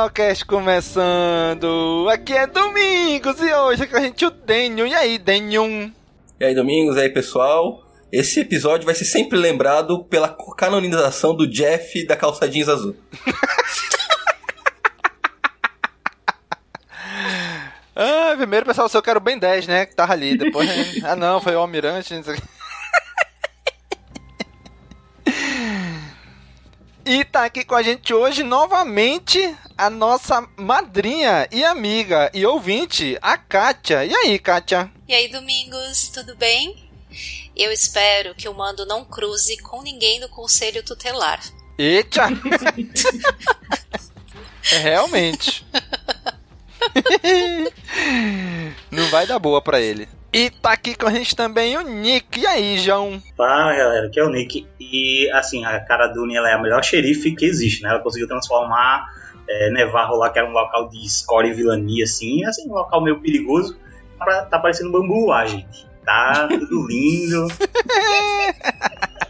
Caminocast começando! Aqui é Domingos e hoje é com a gente o Denho. E aí, Denho? E aí, Domingos, e aí, pessoal? Esse episódio vai ser sempre lembrado pela canonização do Jeff da calça jeans azul. ah, primeiro pessoal, eu quero bem 10, né? Que tava ali. Depois. ah, não, foi o Almirante. Não sei o que. E tá aqui com a gente hoje novamente a nossa madrinha e amiga e ouvinte, a Kátia. E aí, Kátia? E aí, Domingos, tudo bem? Eu espero que o mando não cruze com ninguém do conselho tutelar. Eita! é, realmente. não vai dar boa pra ele. E tá aqui com a gente também o Nick. E aí, João? Fala, galera. Aqui é o Nick. E, assim, a Cara Dune ela é a melhor xerife que existe, né? Ela conseguiu transformar é, Nevarro lá, que era um local de escória e vilania, assim, assim, um local meio perigoso. Tá, tá parecendo bambu lá, gente. Tá tudo lindo.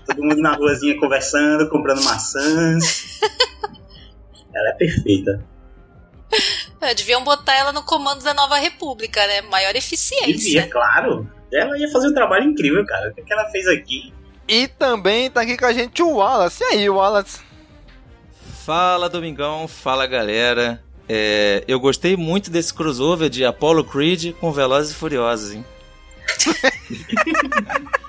Todo mundo na ruazinha conversando, comprando maçãs. Ela é perfeita. É, deviam botar ela no comando da nova república, né? Maior eficiência. Devia, claro. Ela ia fazer um trabalho incrível, cara. O que, que ela fez aqui? E também tá aqui com a gente o Wallace. E aí, Wallace? Fala, Domingão. Fala, galera. É, eu gostei muito desse crossover de Apollo Creed com Velozes e Furiosos, hein?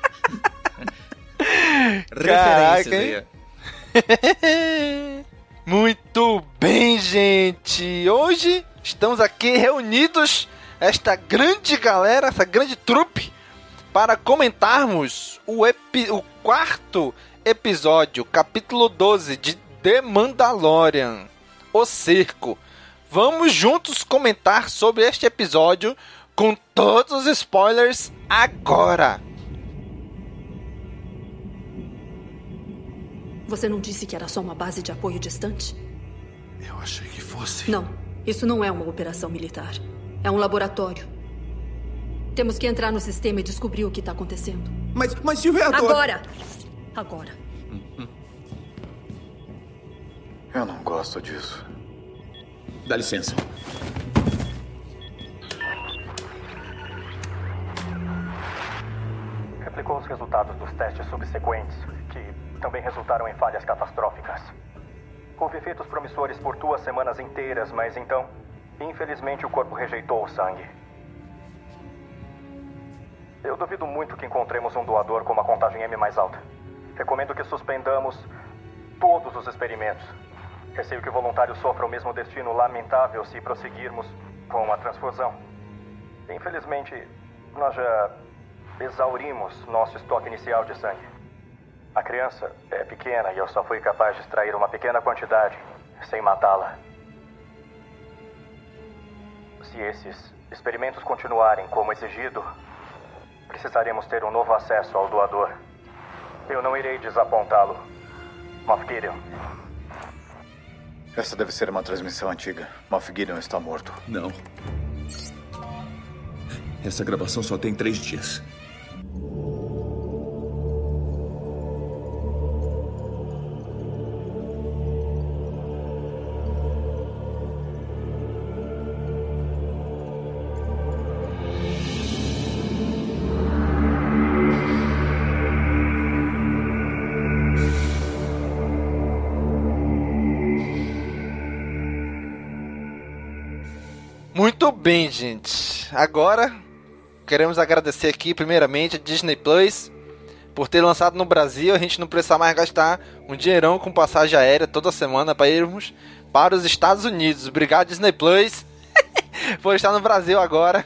Referências aí. Muito bem, gente! Hoje estamos aqui reunidos, esta grande galera, essa grande trupe, para comentarmos o, o quarto episódio, capítulo 12 de The Mandalorian, O Cerco. Vamos juntos comentar sobre este episódio com todos os spoilers agora! Você não disse que era só uma base de apoio distante? Eu achei que fosse. Não, isso não é uma operação militar. É um laboratório. Temos que entrar no sistema e descobrir o que está acontecendo. Mas, mas e o reator? Agora! Agora. Eu não gosto disso. Dá licença. Replicou os resultados dos testes subsequentes, que também resultaram em falhas catastróficas. Houve efeitos promissores por duas semanas inteiras, mas então, infelizmente, o corpo rejeitou o sangue. Eu duvido muito que encontremos um doador com uma contagem M mais alta. Recomendo que suspendamos todos os experimentos. Receio que o voluntário sofra o mesmo destino lamentável se prosseguirmos com a transfusão. Infelizmente, nós já exaurimos nosso estoque inicial de sangue. A criança é pequena e eu só fui capaz de extrair uma pequena quantidade sem matá-la. Se esses experimentos continuarem como exigido, precisaremos ter um novo acesso ao doador. Eu não irei desapontá-lo. Moff Gideon. Essa deve ser uma transmissão antiga. Moff Gideon está morto. Não. Essa gravação só tem três dias. Bem, gente. Agora queremos agradecer aqui primeiramente a Disney Plus por ter lançado no Brasil. A gente não precisa mais gastar um dinheirão com passagem aérea toda semana para irmos para os Estados Unidos. Obrigado Disney Plus por estar no Brasil agora.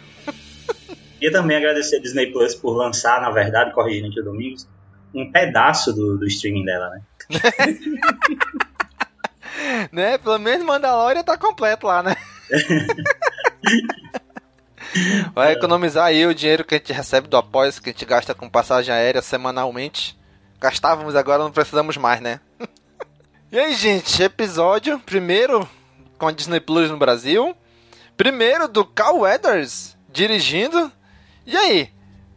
E também agradecer a Disney Plus por lançar, na verdade, corrigindo aqui o Domingos, um pedaço do, do streaming dela, né? né? Pelo menos Mandalorian tá completo lá, né? Vai economizar aí o dinheiro que a gente recebe do apoio, que a gente gasta com passagem aérea semanalmente. Gastávamos, agora não precisamos mais, né? e aí, gente, episódio primeiro com a Disney Plus no Brasil. Primeiro do Cal Weathers dirigindo. E aí?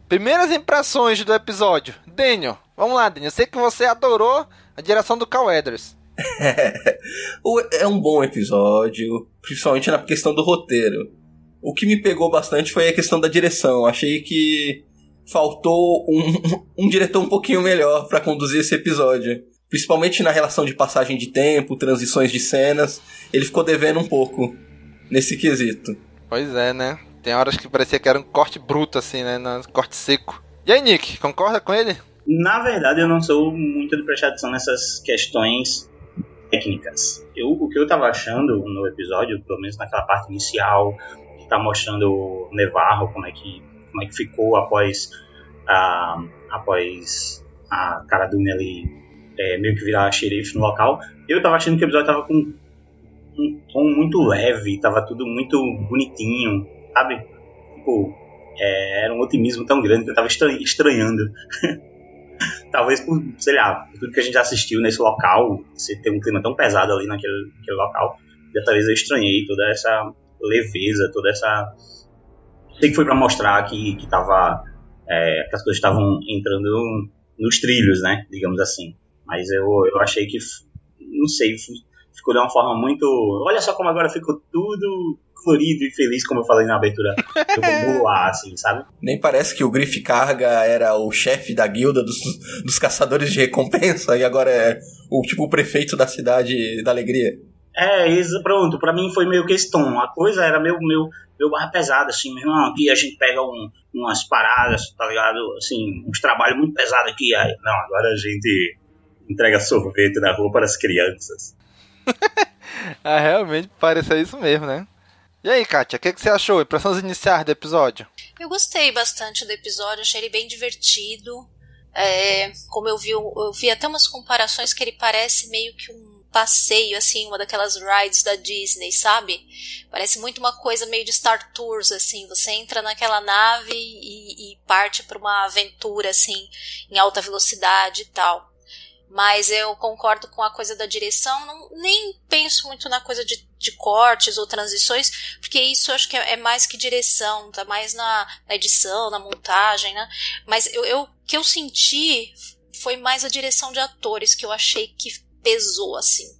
Primeiras impressões do episódio. Daniel, vamos lá, Daniel. Eu sei que você adorou a direção do Cal Weathers. é um bom episódio, principalmente na questão do roteiro. O que me pegou bastante foi a questão da direção. Achei que faltou um, um diretor um pouquinho melhor para conduzir esse episódio. Principalmente na relação de passagem de tempo, transições de cenas. Ele ficou devendo um pouco nesse quesito. Pois é, né? Tem horas que parecia que era um corte bruto, assim, né? Um corte seco. E aí, Nick, concorda com ele? Na verdade, eu não sou muito de prestar atenção nessas questões técnicas. Eu, o que eu tava achando no episódio, pelo menos naquela parte inicial, tá mostrando o Nevarro, como é que, como é que ficou após a, após a cara do ali é, meio que virar xerife no local, eu tava achando que o episódio tava com um tom muito leve, tava tudo muito bonitinho, sabe? Tipo, é, era um otimismo tão grande que eu tava estranhando. Talvez por, sei lá, por tudo que a gente assistiu nesse local, você ter um clima tão pesado ali naquele, naquele local, dessa vez eu estranhei toda essa leveza, toda essa. Sei que foi para mostrar que, que tava. É, que as coisas estavam entrando nos trilhos, né? Digamos assim. Mas eu, eu achei que, não sei, ficou de uma forma muito. Olha só como agora ficou tudo florido e feliz, como eu falei na abertura do lá, assim, sabe? Nem parece que o Griff Carga era o chefe da guilda dos, dos caçadores de recompensa e agora é o tipo o prefeito da cidade da alegria. É, isso, pronto, pra mim foi meio que esse tom. A coisa era meio, meio, meio barra pesada, assim, meu irmão, aqui a gente pega um, umas paradas, tá ligado? Assim, uns trabalhos muito pesados aqui. Aí, não, agora a gente entrega sorvete na rua para as crianças. ah, realmente pareceu isso mesmo, né? E aí, Kátia, o que, que, você achou? Impressões iniciais do episódio? Eu gostei bastante do episódio, achei ele bem divertido. É, como eu vi, eu vi até umas comparações que ele parece meio que um passeio, assim, uma daquelas rides da Disney, sabe? Parece muito uma coisa meio de Star Tours, assim. Você entra naquela nave e, e parte para uma aventura, assim, em alta velocidade e tal. Mas eu concordo com a coisa da direção, não, nem penso muito na coisa de, de cortes ou transições, porque isso acho que é, é mais que direção, tá mais na, na, edição, na montagem, né? Mas eu, eu que eu senti foi mais a direção de atores que eu achei que pesou assim.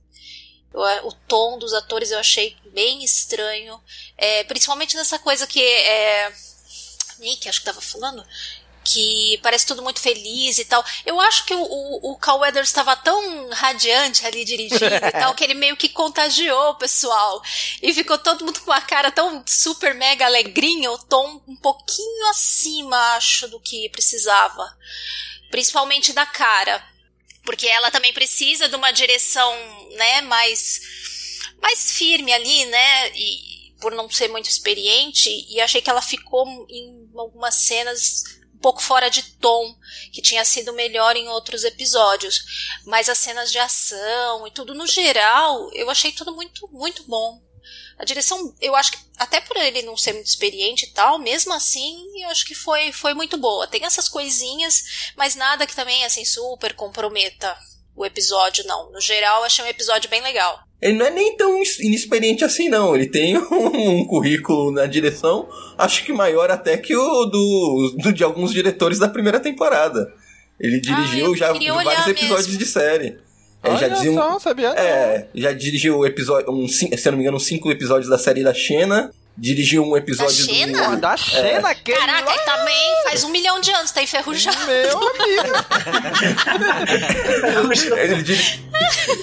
Eu, o tom dos atores eu achei bem estranho, é, principalmente nessa coisa que é, Nick, acho que tava falando, que parece tudo muito feliz e tal. Eu acho que o, o, o Cal Weathers estava tão radiante ali dirigindo e tal, que ele meio que contagiou o pessoal. E ficou todo mundo com uma cara tão super mega alegrinha, o tom um pouquinho acima, acho, do que precisava. Principalmente da cara. Porque ela também precisa de uma direção, né, mais, mais firme ali, né, e por não ser muito experiente, e achei que ela ficou em algumas cenas um pouco fora de tom, que tinha sido melhor em outros episódios. Mas as cenas de ação e tudo no geral, eu achei tudo muito, muito bom. A direção, eu acho que até por ele não ser muito experiente e tal, mesmo assim, eu acho que foi, foi muito boa. Tem essas coisinhas, mas nada que também assim super comprometa o episódio, não. No geral, achei um episódio bem legal. Ele não é nem tão inexperiente assim, não. Ele tem um, currículo na direção, acho que maior até que o do, do de alguns diretores da primeira temporada. Ele dirigiu ah, já vários episódios mesmo. de série. É, já dizia um, só, sabia É, já dirigiu episódio, um, se eu não me engano, cinco episódios da série da Xena. Dirigiu um episódio da Xena? do. Da Xena, é. que Caraca, ele também faz um milhão de anos, tá enferrujado. Meu amigo. ele dir,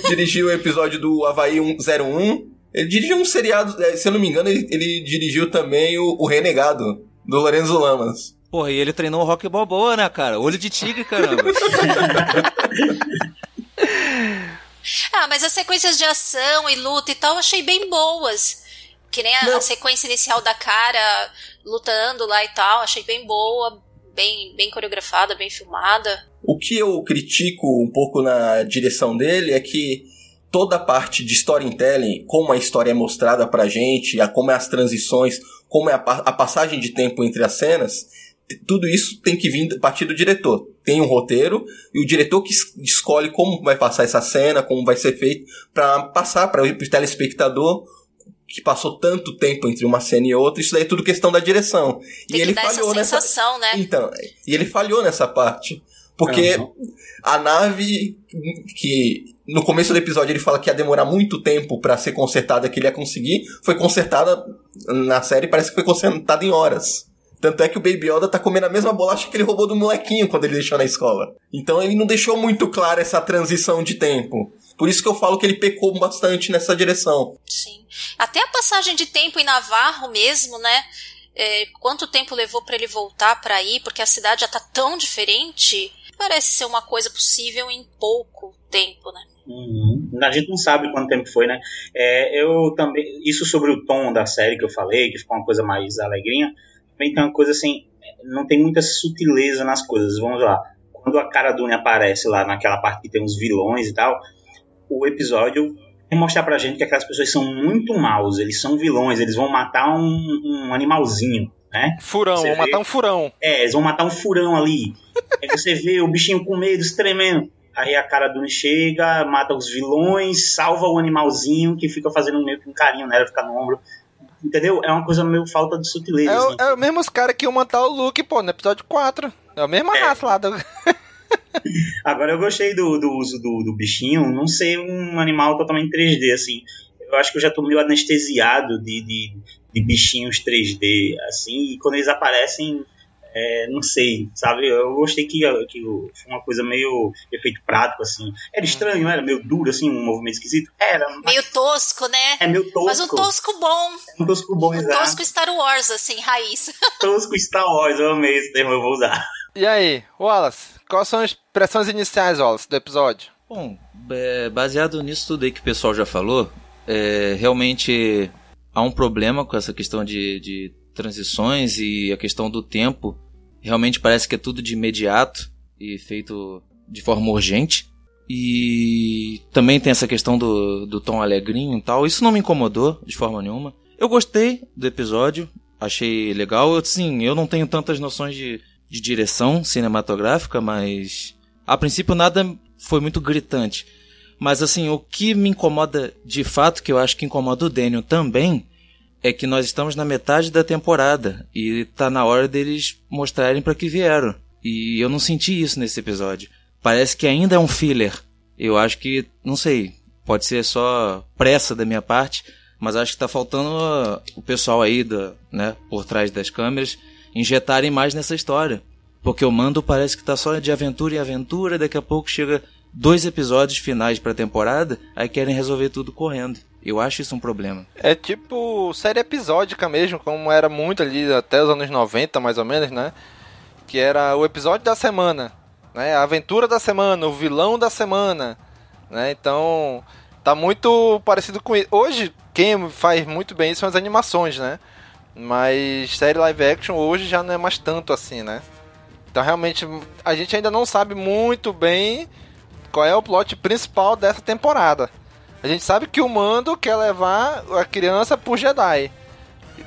dirigiu o episódio do Havaí 01. Ele dirigiu um seriado, é, se eu não me engano, ele, ele dirigiu também o, o Renegado, do Lorenzo Lamas. Porra, e ele treinou o Rock Balboa, né, cara? Olho de tigre, caramba. ah, mas as sequências de ação e luta e tal eu achei bem boas. Que nem a, a, sequência inicial da cara lutando lá e tal, achei bem boa, bem, bem coreografada, bem filmada. O que eu critico um pouco na direção dele é que toda a parte de storytelling, como a história é mostrada pra gente, a, como é as transições, como é a, a passagem de tempo entre as cenas, tudo isso tem que vir a partir do diretor. Tem um roteiro e o diretor que escolhe como vai passar essa cena, como vai ser feito, para passar para o telespectador que passou tanto tempo entre uma cena e outra, isso daí é tudo questão da direção. Tem e ele falhou nessa sensação, né? Então, e ele falhou nessa parte. Porque uhum. a nave que no começo do episódio ele fala que ia demorar muito tempo para ser consertada, que ele ia conseguir, foi consertada na série, parece que foi consertada em horas. Tanto é que o Baby Yoda tá comendo a mesma bolacha que ele roubou do molequinho quando ele deixou na escola. Então ele não deixou muito clara essa transição de tempo. Por isso que eu falo que ele pecou bastante nessa direção. Sim. Até a passagem de tempo em Navarro mesmo, né? É, quanto tempo levou para ele voltar para aí? Porque a cidade já tá tão diferente. Parece ser uma coisa possível em pouco tempo, né? Uhum. A gente não sabe quanto tempo foi, né? É, eu também. Isso sobre o tom da série que eu falei, que ficou uma coisa mais alegrinha também tem uma coisa assim, não tem muita sutileza nas coisas. Vamos lá. Quando a cara Dune aparece lá naquela parte que tem os vilões e tal, o episódio vai mostrar pra gente que aquelas pessoas são muito maus, eles são vilões, eles vão matar um, um animalzinho, né? Furão, vão matar um furão. É, eles vão matar um furão ali. Aí você vê o bichinho com medo, tremendo. Aí a cara Dune chega, mata os vilões, salva o animalzinho que fica fazendo meio que um carinho nela, fica no ombro. Entendeu? É uma coisa meio falta de sutileza. É, assim. é o mesmo os caras que iam matar o Luke, pô, no episódio 4. É a mesma é. raça lá do. Agora eu gostei do, do uso do, do, bichinho, não ser um animal totalmente 3D, assim. Eu acho que eu já tô meio anestesiado de, de, de bichinhos 3D, assim, e quando eles aparecem, é, não sei, sabe? Eu gostei que, que foi uma coisa meio efeito prático, assim. Era estranho, era meio duro, assim, um movimento esquisito. Era. Mas... Meio tosco, né? É meio tosco. Mas um tosco bom. Um tosco bom, um exato. tosco Star Wars, assim, raiz. Tosco Star Wars, eu amei esse termo, eu vou usar. E aí, Wallace, quais são as impressões iniciais, Wallace, do episódio? Bom, é, baseado nisso tudo aí que o pessoal já falou, é, realmente há um problema com essa questão de, de transições e a questão do tempo Realmente parece que é tudo de imediato e feito de forma urgente. E também tem essa questão do, do tom alegrinho e tal. Isso não me incomodou de forma nenhuma. Eu gostei do episódio, achei legal. Sim, eu não tenho tantas noções de, de direção cinematográfica, mas a princípio nada foi muito gritante. Mas assim, o que me incomoda de fato, que eu acho que incomoda o Daniel também, é que nós estamos na metade da temporada e tá na hora deles mostrarem para que vieram. E eu não senti isso nesse episódio. Parece que ainda é um filler. Eu acho que, não sei, pode ser só pressa da minha parte, mas acho que tá faltando uh, o pessoal aí da, né, por trás das câmeras injetarem mais nessa história. Porque o mando parece que tá só de aventura em aventura, daqui a pouco chega dois episódios finais pra temporada, aí querem resolver tudo correndo. Eu acho isso um problema. É tipo série episódica mesmo, como era muito ali até os anos 90, mais ou menos, né? Que era o episódio da semana, né? A aventura da semana, o vilão da semana, né? Então, tá muito parecido com isso. Hoje, quem faz muito bem isso são as animações, né? Mas série live action hoje já não é mais tanto assim, né? Então, realmente, a gente ainda não sabe muito bem qual é o plot principal dessa temporada. A gente sabe que o Mando quer levar a criança pro Jedi.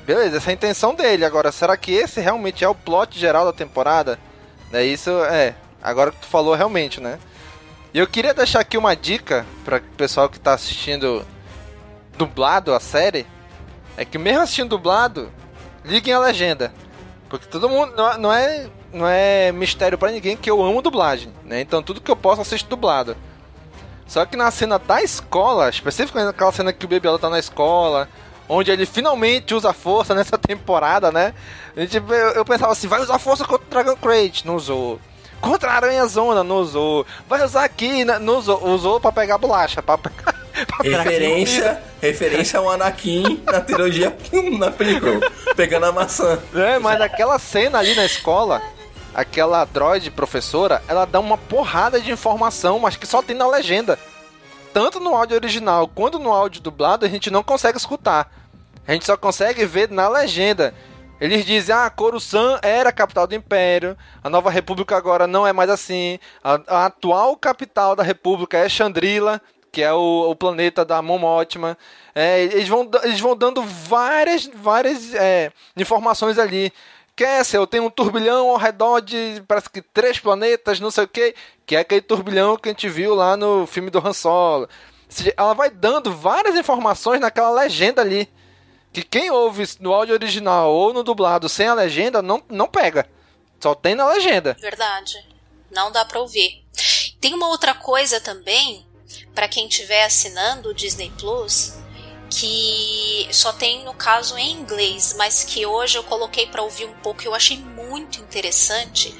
Beleza, essa é a intenção dele. Agora, será que esse realmente é o plot geral da temporada? É isso, é. Agora que tu falou realmente, né? E eu queria deixar aqui uma dica para o pessoal que tá assistindo dublado a série. É que mesmo assistindo dublado, liguem a legenda. Porque todo mundo. Não, não é, não é mistério para ninguém que eu amo dublagem, né? Então tudo que eu posso assistir dublado. Só que na cena da escola, especificamente naquela cena que o Baby Yoda tá na escola, onde ele finalmente usa força nessa temporada, né? A gente, eu, eu pensava assim, vai usar força contra o Dragon Crate, não usou. Contra a Aranha Zona, não usou. Vai usar aqui, né? não usou. Usou pra pegar bolacha, pra pegar... referência, referência ao Anakin na trilogia na película, pegando a maçã. É, mas naquela cena ali na escola, aquela droid professora, ela dá uma porrada de informação, mas que só tem na legenda. Tanto no áudio original quanto no áudio dublado, a gente não consegue escutar. A gente só consegue ver na legenda. Eles dizem, ah, Coruscant era a capital do Império, a Nova República agora não é mais assim, a, a atual capital da República é Chandrila, que é o, o planeta da Mão Ótima. É, eles, vão, eles vão dando várias, várias é, informações ali. Kessel tem um turbilhão ao redor de parece que três planetas, não sei o que, que é aquele turbilhão que a gente viu lá no filme do Han Solo. Ela vai dando várias informações naquela legenda ali que quem ouve no áudio original ou no dublado sem a legenda não, não pega. Só tem na legenda. Verdade. Não dá pra ouvir. Tem uma outra coisa também, para quem estiver assinando o Disney Plus, que só tem no caso em inglês, mas que hoje eu coloquei para ouvir um pouco eu achei muito interessante.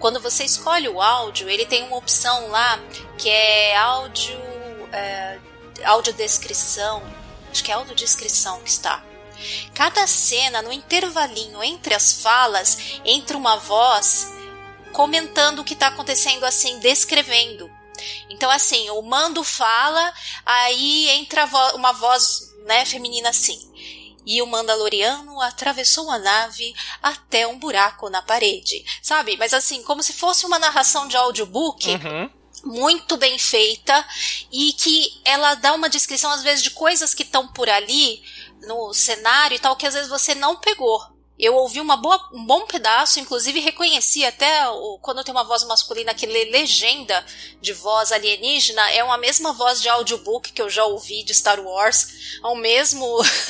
Quando você escolhe o áudio, ele tem uma opção lá que é áudio, é, audiodescrição, acho que é audiodescrição que está. Cada cena, no intervalinho entre as falas, entra uma voz comentando o que está acontecendo, assim, descrevendo. Então, assim, o mando fala, aí entra uma voz né, feminina assim. E o Mandaloriano atravessou a nave até um buraco na parede. Sabe? Mas assim, como se fosse uma narração de audiobook. Uhum muito bem feita e que ela dá uma descrição às vezes de coisas que estão por ali no cenário e tal que às vezes você não pegou. Eu ouvi uma boa, um bom pedaço, inclusive reconheci até o, quando tem uma voz masculina que lê legenda de voz alienígena, é uma mesma voz de audiobook que eu já ouvi de Star Wars, é o mesmo,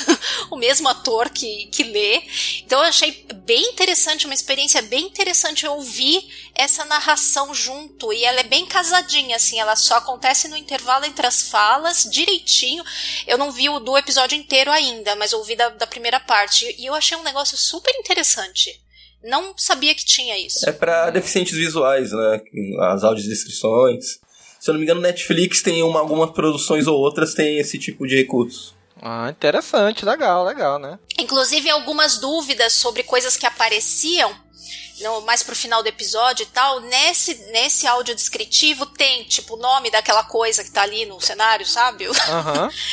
o mesmo ator que, que lê. Então eu achei bem interessante, uma experiência bem interessante ouvir essa narração junto, e ela é bem casadinha, assim, ela só acontece no intervalo entre as falas, direitinho. Eu não vi o do episódio inteiro ainda, mas ouvi da, da primeira parte, e eu achei um negócio super super interessante. Não sabia que tinha isso. É para deficientes visuais, né? As audiodescrições. Se eu não me engano, Netflix tem uma, algumas produções ou outras tem esse tipo de recurso. Ah, interessante, legal, legal, né? Inclusive algumas dúvidas sobre coisas que apareciam no, mais pro final do episódio e tal, nesse, nesse áudio descritivo tem, tipo, o nome daquela coisa que tá ali no cenário, sabe? Uhum.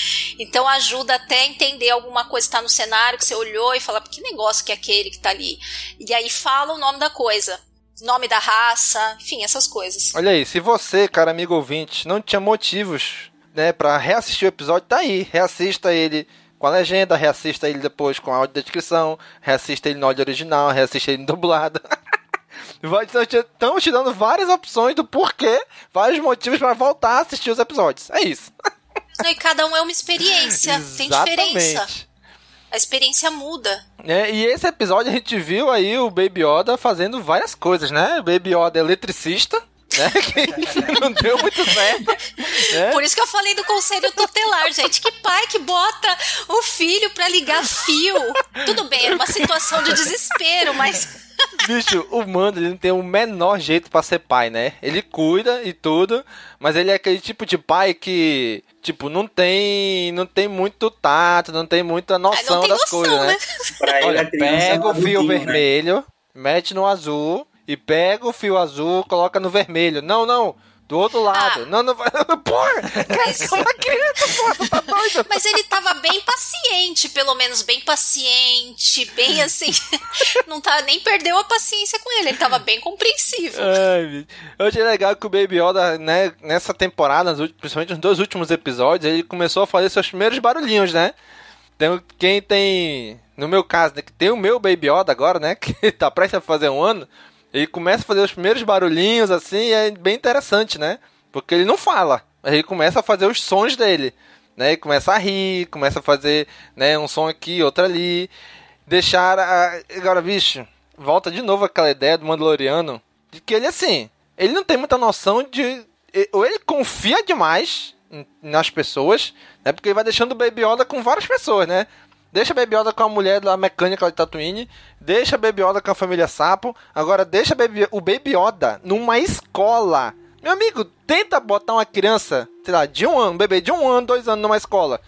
então ajuda até a entender alguma coisa que tá no cenário, que você olhou e fala, que negócio que é aquele que tá ali? E aí fala o nome da coisa. Nome da raça, enfim, essas coisas. Olha aí, se você, cara amigo ouvinte, não tinha motivos, né, para reassistir o episódio, tá aí, reassista ele com a legenda, reassista ele depois com a audiodescrição, reassista ele no áudio original, reassista ele dublado. Estamos te dando várias opções do porquê, vários motivos para voltar a assistir os episódios. É isso. E cada um é uma experiência, tem diferença. A experiência muda. É, e esse episódio a gente viu aí o Baby Yoda fazendo várias coisas, né? O Baby Yoda é eletricista, né? Que não deu muito certo. Né? Por isso que eu falei do conselho tutelar, gente. Que pai que bota o filho pra ligar fio. Tudo bem, era uma situação de desespero, mas. Bicho, o Mando ele não tem o menor jeito para ser pai, né? Ele cuida e tudo, mas ele é aquele tipo de pai que, tipo, não tem, não tem muito tato, não tem muita noção tem das noção, coisas, né? né? Olha, pega o fio né? vermelho, né? mete no azul, e pega o fio azul, coloca no vermelho. Não, não. Do outro lado. Ah. Não, não vai. Porra! Mas... É uma criança, porra, tá doido. Mas ele tava bem paciente, pelo menos bem paciente, bem assim. não tá, nem perdeu a paciência com ele, ele tava bem compreensível. Ai, eu achei legal que o Baby Yoda, né, nessa temporada, principalmente nos dois últimos episódios, ele começou a fazer seus primeiros barulhinhos, né? Tem, quem tem. No meu caso, né, que tem o meu Baby Yoda agora, né? Que tá prestes a fazer um ano. Ele começa a fazer os primeiros barulhinhos assim, é bem interessante, né? Porque ele não fala, ele começa a fazer os sons dele, né? Ele começa a rir, começa a fazer, né, um som aqui, outro ali. Deixar a... agora, bicho, volta de novo aquela ideia do Mandaloriano de que ele assim, ele não tem muita noção de ou ele confia demais nas pessoas, né? Porque ele vai deixando o Baby Yoda com várias pessoas, né? Deixa a Baby Yoda com a mulher da mecânica de Tatooine. Deixa a Baby Yoda com a família Sapo. Agora deixa Baby, o Baby Yoda numa escola. Meu amigo, tenta botar uma criança, sei lá, de um ano, um bebê de um ano, dois anos numa escola.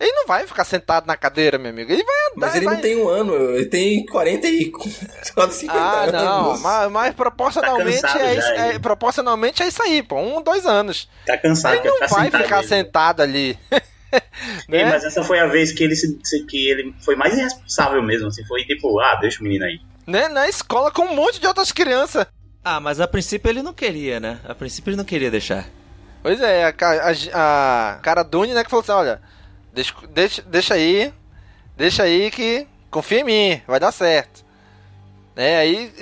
Ele não vai ficar sentado na cadeira, meu amigo. Ele vai andar. Mas ele vai... não tem um ano, ele tem 40 e quase 50 ah, não, anos. Mas, mas proporcionalmente, tá é, isso, é, proporcionalmente é isso aí, pô. Um, dois anos. Tá cansado. Ele não vai ficar sentado ali. né? mas essa foi a vez que ele, se, que ele foi mais irresponsável mesmo, assim, foi tipo, ah, deixa o menino aí. Né? Na escola com um monte de outras crianças. Ah, mas a princípio ele não queria, né? A princípio ele não queria deixar. Pois é, a, a, a cara Dune, né, que falou assim, olha, deixa, deixa, deixa aí, deixa aí que confia em mim, vai dar certo. É, aí,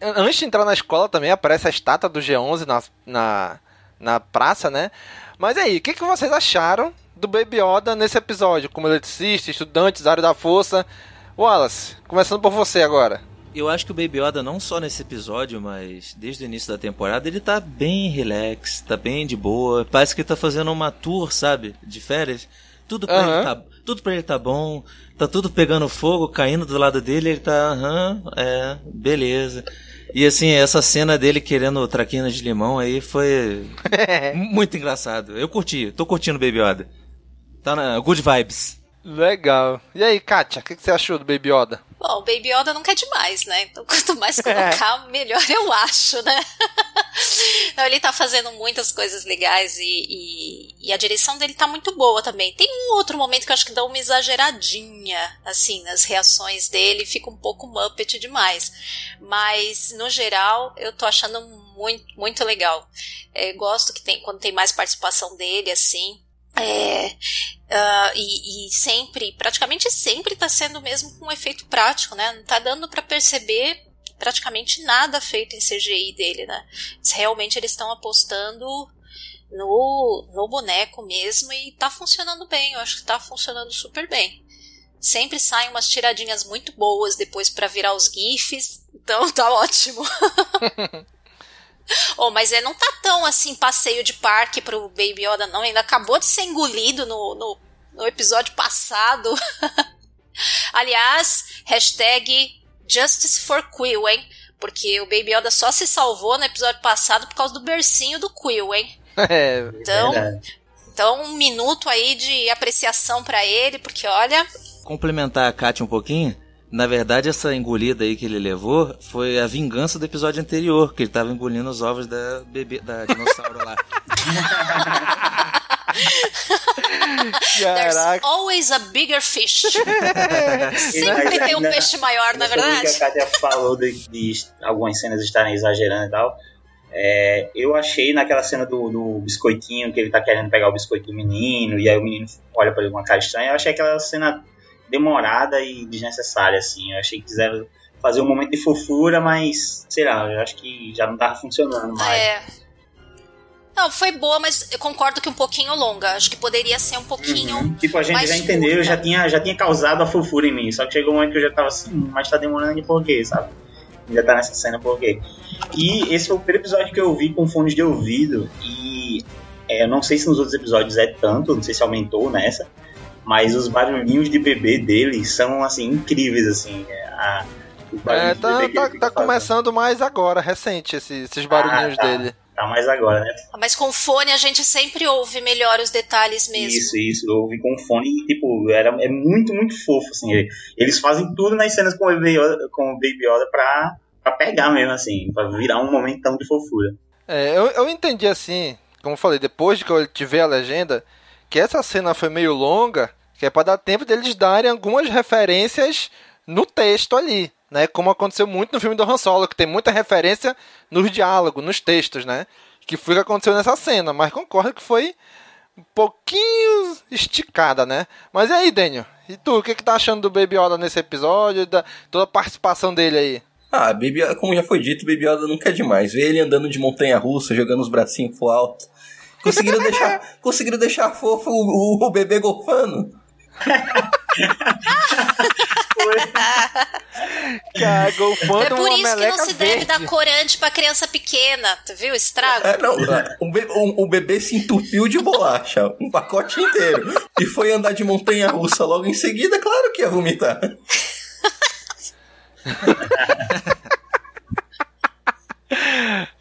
antes de entrar na escola também aparece a estátua do G11 na, na, na praça, né? Mas aí, o que, que vocês acharam do Baby Yoda nesse episódio, como eletricista, estudantes, área da força. Wallace, começando por você agora. Eu acho que o Baby Yoda, não só nesse episódio, mas desde o início da temporada, ele tá bem relax, tá bem de boa. Parece que ele tá fazendo uma tour, sabe? De férias. Tudo pra, uhum. ele, tá, tudo pra ele tá bom, tá tudo pegando fogo, caindo do lado dele, ele tá, aham, uhum, é, beleza. E assim, essa cena dele querendo traquinas de limão aí foi muito engraçado. Eu curti, tô curtindo Baby Yoda. Tá na good vibes. Legal. E aí, Kátia, o que, que, você achou do Baby Yoda? Bom, o Baby Yoda nunca é demais, né? Então, quanto mais colocar, é. melhor eu acho, né? então, ele tá fazendo muitas coisas legais e, e, e, a direção dele tá muito boa também. Tem um outro momento que eu acho que dá uma exageradinha, assim, nas reações dele, fica um pouco Muppet demais. Mas, no geral, eu tô achando muito, muito legal. É, gosto que tem, quando tem mais participação dele, assim. É, uh, e, e, sempre, praticamente sempre está sendo mesmo com um efeito prático, né? Não está dando para perceber praticamente nada feito em CGI dele, né? Realmente eles estão apostando no, no boneco mesmo e tá funcionando bem, eu acho que tá funcionando super bem. Sempre saem umas tiradinhas muito boas depois para virar os GIFs, então tá ótimo. Oh, mas é, não tá tão assim passeio de parque pro Baby Yoda, não. Ainda acabou de ser engolido no, no, no episódio passado. Aliás, hashtag Justice for Quill, hein? Porque o Baby Yoda só se salvou no episódio passado por causa do bercinho do Quill, hein? É, então, então um minuto aí de apreciação para ele, porque olha. Complementar a Kátia um pouquinho. Na verdade, essa engolida aí que ele levou foi a vingança do episódio anterior, que ele tava engolindo os ovos da bebê, da dinossauro lá. There's always a bigger fish. Sempre tem um peixe maior, na verdade. Que a Katia falou de, de, algumas cenas estarem exagerando e tal. É, eu achei naquela cena do, do, biscoitinho que ele tá querendo pegar o biscoito do menino e aí o menino olha para ele com uma cara estranha. Eu achei aquela cena demorada e desnecessária, assim. Eu achei que quiseram fazer um momento de fofura, mas, sei lá, eu acho que já não tava funcionando mais. É. Não, foi boa, mas eu concordo que um pouquinho longa. Acho que poderia ser um pouquinho. Uhum. Tipo, a gente já entendeu, já tinha, já tinha causado a fofura em mim. Só que chegou um momento que eu já tava assim, hum, mas tá demorando de por quê, sabe? Já tá nessa cena por quê? E esse foi o primeiro episódio que eu vi com fones de ouvido. E é, eu não sei se nos outros episódios é tanto, não sei se aumentou nessa mas os barulhinhos de bebê dele são, assim, incríveis, assim. A, é, tá, tá, tá começando mais agora, recente, esses, esses barulhinhos ah, tá. dele. Tá mais agora, né? Mas com fone a gente sempre ouve melhor os detalhes mesmo. Isso, isso, eu ouvi com fone e, tipo, era, é muito, muito fofo, assim. Eles fazem tudo nas cenas com o Baby Yoda, com o Baby Yoda pra, pra pegar mesmo, assim, pra virar um momentão de fofura. É, eu, eu entendi assim, como eu falei, depois de que eu tive a legenda, que essa cena foi meio longa, que é para dar tempo deles darem algumas referências no texto ali, né? Como aconteceu muito no filme do Han Solo, que tem muita referência nos diálogos, nos textos, né? Que foi o que aconteceu nessa cena, mas concordo que foi um pouquinho esticada, né? Mas e aí, Daniel? E tu, o que, que tá achando do Baby Yoda nesse episódio, da toda a participação dele aí? Ah, Baby, como já foi dito, Baby Yoda nunca é demais. Ver ele andando de montanha russa, jogando os bracinhos pro alto. Conseguiram deixar, conseguiram deixar fofo o, o, o bebê golfando. Golfando É por isso que não se deve verde. dar corante pra criança pequena, tu viu? Estrago. É, não, o, be- o- o bebê se entupiu de bolacha, um pacote inteiro. E foi andar de montanha russa logo em seguida, claro que ia vomitar.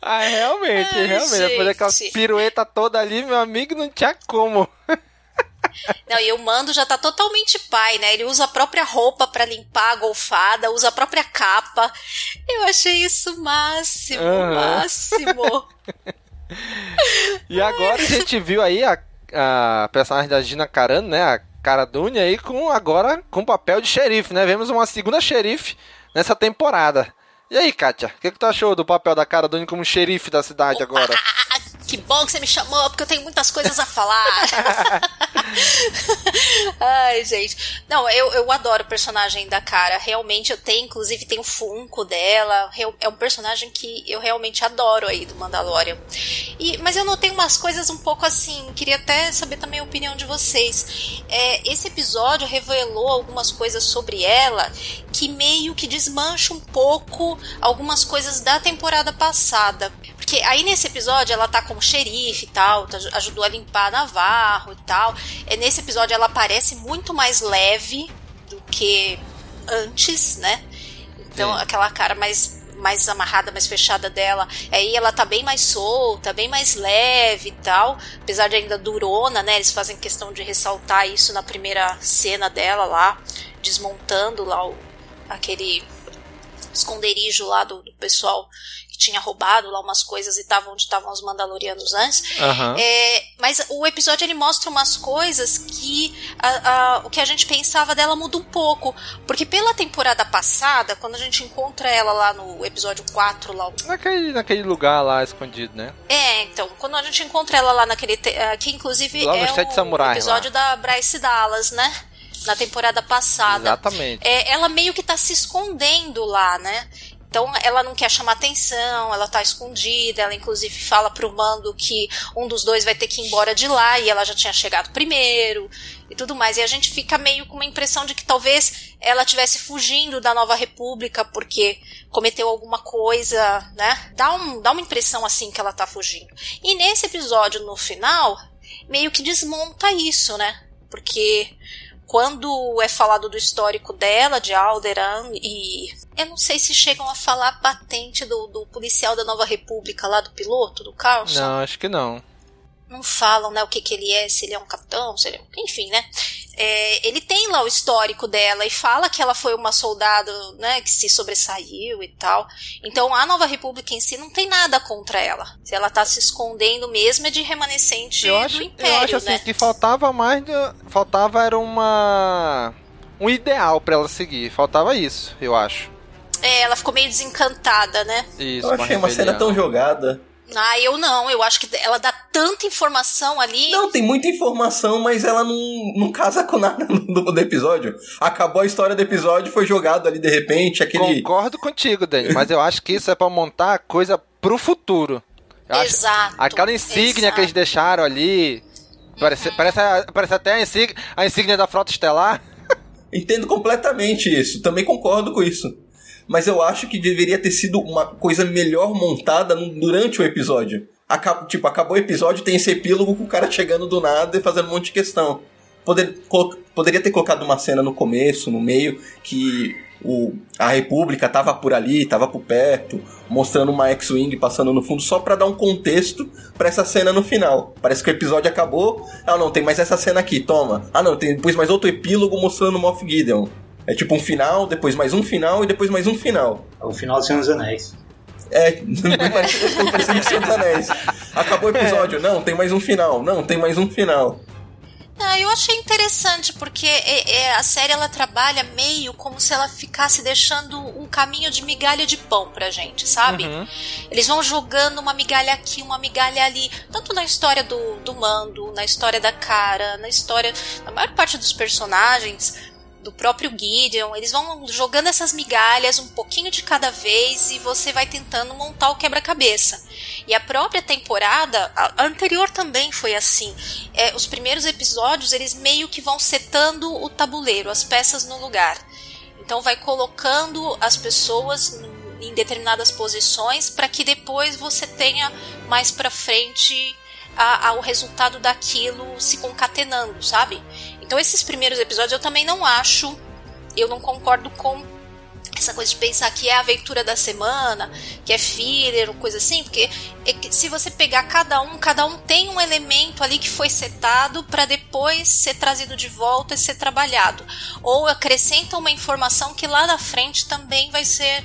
Ah, realmente, Ai, realmente. Depois daquela pirueta toda ali, meu amigo, não tinha como. Não, e o Mando já tá totalmente pai, né? Ele usa a própria roupa pra limpar a golfada, usa a própria capa. Eu achei isso máximo, Aham. máximo. E agora a gente viu aí a, a personagem da Gina Carano, né? A Cara Dune aí com agora com papel de xerife, né? Vemos uma segunda xerife nessa temporada. E aí, Kátia, o que, que tu achou do papel da Cara Dune como xerife da cidade agora? Que bom que você me chamou, porque eu tenho muitas coisas a falar. Ai, gente. Não, eu, eu adoro o personagem da cara. Realmente eu tenho, inclusive, tem o Funko dela. É um personagem que eu realmente adoro aí do Mandalorian. E, mas eu notei umas coisas um pouco assim. Queria até saber também a opinião de vocês. É, esse episódio revelou algumas coisas sobre ela que meio que desmancha um pouco algumas coisas da temporada passada. Porque aí nesse episódio ela tá como xerife e tal, tá- ajudou a limpar Navarro e tal. É, nesse episódio ela parece muito mais leve do que antes, né? Então Sim. aquela cara mais mais amarrada, mais fechada dela. Aí ela tá bem mais solta, bem mais leve e tal. Apesar de ainda durona, né? Eles fazem questão de ressaltar isso na primeira cena dela lá, desmontando lá o, aquele esconderijo lá do, do pessoal que tinha roubado lá umas coisas e tava onde estavam os Mandalorianos antes. Aham. É, mas o episódio ele mostra umas coisas que a- a- o que a gente pensava dela muda um pouco. Porque pela temporada passada, quando a gente encontra ela lá no episódio 4, lá, Naquele, naquele lugar lá escondido, né? é, então, quando a gente encontra ela lá naquele. te- ah, que inclusive Lá no é Sete o Samurais, episódio da Bryce Dallas, né? Na temporada passada. Exatamente. É, ela meio que tá se escondendo lá, né? Então ela não quer chamar atenção, ela tá escondida, ela inclusive fala pro mando que um dos dois vai ter que ir embora de lá e ela já tinha chegado primeiro e tudo mais. E a gente fica meio com uma impressão de que talvez ela estivesse fugindo da Nova República porque cometeu alguma coisa, né? Dá, um, dá uma impressão assim que ela tá fugindo. E nesse episódio, no final, meio que desmonta isso, né? Porque quando é falado do histórico dela, de Alderan, e eu não sei se chegam a falar patente do, do policial da Nova República lá, do piloto, do Carlson. Não, acho que não. Não falam, né, o que, que ele é, se ele é um capitão, se ele é... Enfim, né? É, ele tem lá o histórico dela e fala que ela foi uma soldado, né, que se sobressaiu e tal. Então a Nova República em si não tem nada contra ela. Se ela tá se escondendo mesmo é de remanescente Eu do acho, Império, eu acho assim né? que faltava mais. de- faltava era uma. Um ideal pra ela seguir. Faltava isso, eu acho. É, ela ficou meio desencantada, né? Isso, Eu achei uma cena tão jogada. Ah, eu não. Eu acho que ela dá tanta informação ali. Não, tem muita informação, mas ela não, não casa com nada do, do episódio. Acabou a história do episódio, foi jogado ali de repente, aquele. Concordo contigo, Dani, mas eu acho que isso é pra montar coisa pro futuro. Eu acho- Exato, aquela insígnia exato. que eles deixaram ali. Parece, parece, a- parece até a insígnia, a insígnia da Frota Estelar. Entendo completamente isso, também concordo com isso. Mas eu acho que deveria ter sido uma coisa melhor montada durante o episódio. Acab- tipo, acabou o episódio, tem esse epílogo com o cara chegando do nada e fazendo um monte de questão. Poder- poderia ter colocado uma cena no começo, no meio, que o, a República tava por ali, tava por perto, mostrando uma X-Wing passando no fundo, só pra dar um contexto pra essa cena no final. Parece que o episódio acabou. Ah, não, tem mais essa cena aqui, toma. Ah, não, tem depois mais outro epílogo mostrando o Moff Gideon. É tipo um final, depois mais um final e depois mais um final. É o final do Senhor dos Anéis. É, parecendo, Senhor dos Anéis. Acabou o episódio. Não, tem mais um final. Não, tem mais um final. Ah, eu achei interessante porque é, é, a série ela trabalha meio como se ela ficasse deixando um caminho de migalha de pão pra gente, sabe? Uhum. Eles vão jogando uma migalha aqui, uma migalha ali, tanto na história do, do Mando, na história da Cara, na história da maior parte dos personagens do próprio Gideon, eles vão jogando essas migalhas um pouquinho de cada vez e você vai tentando montar o quebra-cabeça. E a própria temporada, a anterior também foi assim. É, os primeiros episódios, eles meio que vão setando o tabuleiro, as peças no lugar. Então vai colocando as pessoas em determinadas posições para que depois você tenha mais para frente o resultado daquilo se concatenando, sabe? Então esses primeiros episódios eu também não acho, eu não concordo com essa coisa de pensar que é a aventura da semana, que é filler ou coisa assim, porque é se você pegar cada um, cada um tem um elemento ali que foi setado para depois ser trazido de volta e ser trabalhado, ou acrescenta uma informação que lá na frente também vai ser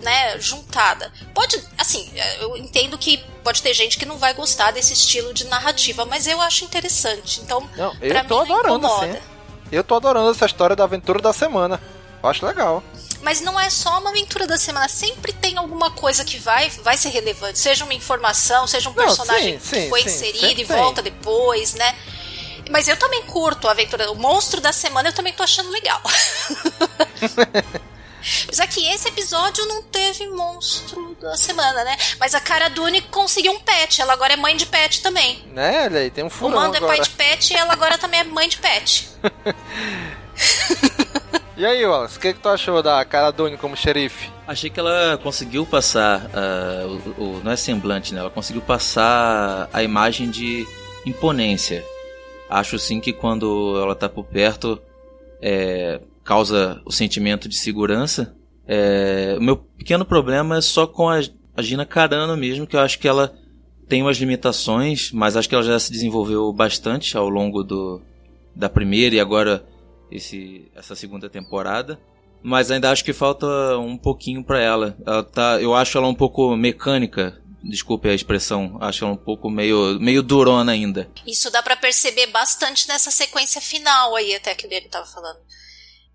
né, juntada. Pode, assim, eu entendo que pode ter gente que não vai gostar desse estilo de narrativa, mas eu acho interessante. Então, não, eu tô mim, adorando, sim. Eu tô adorando essa história da aventura da semana. Eu acho legal. Mas não é só uma aventura da semana, sempre tem alguma coisa que vai, vai ser relevante, seja uma informação, seja um personagem não, sim, sim, que foi sim, inserido e tem. volta depois, né? Mas eu também curto a aventura. O monstro da semana eu também tô achando legal. Apesar que esse episódio não teve monstro da semana, né? Mas a cara Dune conseguiu um pet. Ela agora é mãe de pet também. Né? Olha aí, tem um furão O Mando agora. é pai de pet e ela agora também é mãe de pet. e aí, Wallace, o que, que tu achou da cara Dune como xerife? Achei que ela conseguiu passar, uh, o, o, não é semblante, né? Ela conseguiu passar a imagem de imponência. Acho sim que quando ela tá por perto, é, causa o sentimento de segurança. É, o meu pequeno problema é só com a, a Gina Carano mesmo, que eu acho que ela tem umas limitações, mas acho que ela já se desenvolveu bastante ao longo do, da primeira e agora esse, essa segunda temporada. Mas ainda acho que falta um pouquinho para ela. ela tá, eu acho ela um pouco mecânica desculpe a expressão, acho ela um pouco meio, meio durona ainda. Isso dá para perceber bastante nessa sequência final aí, até que o tava falando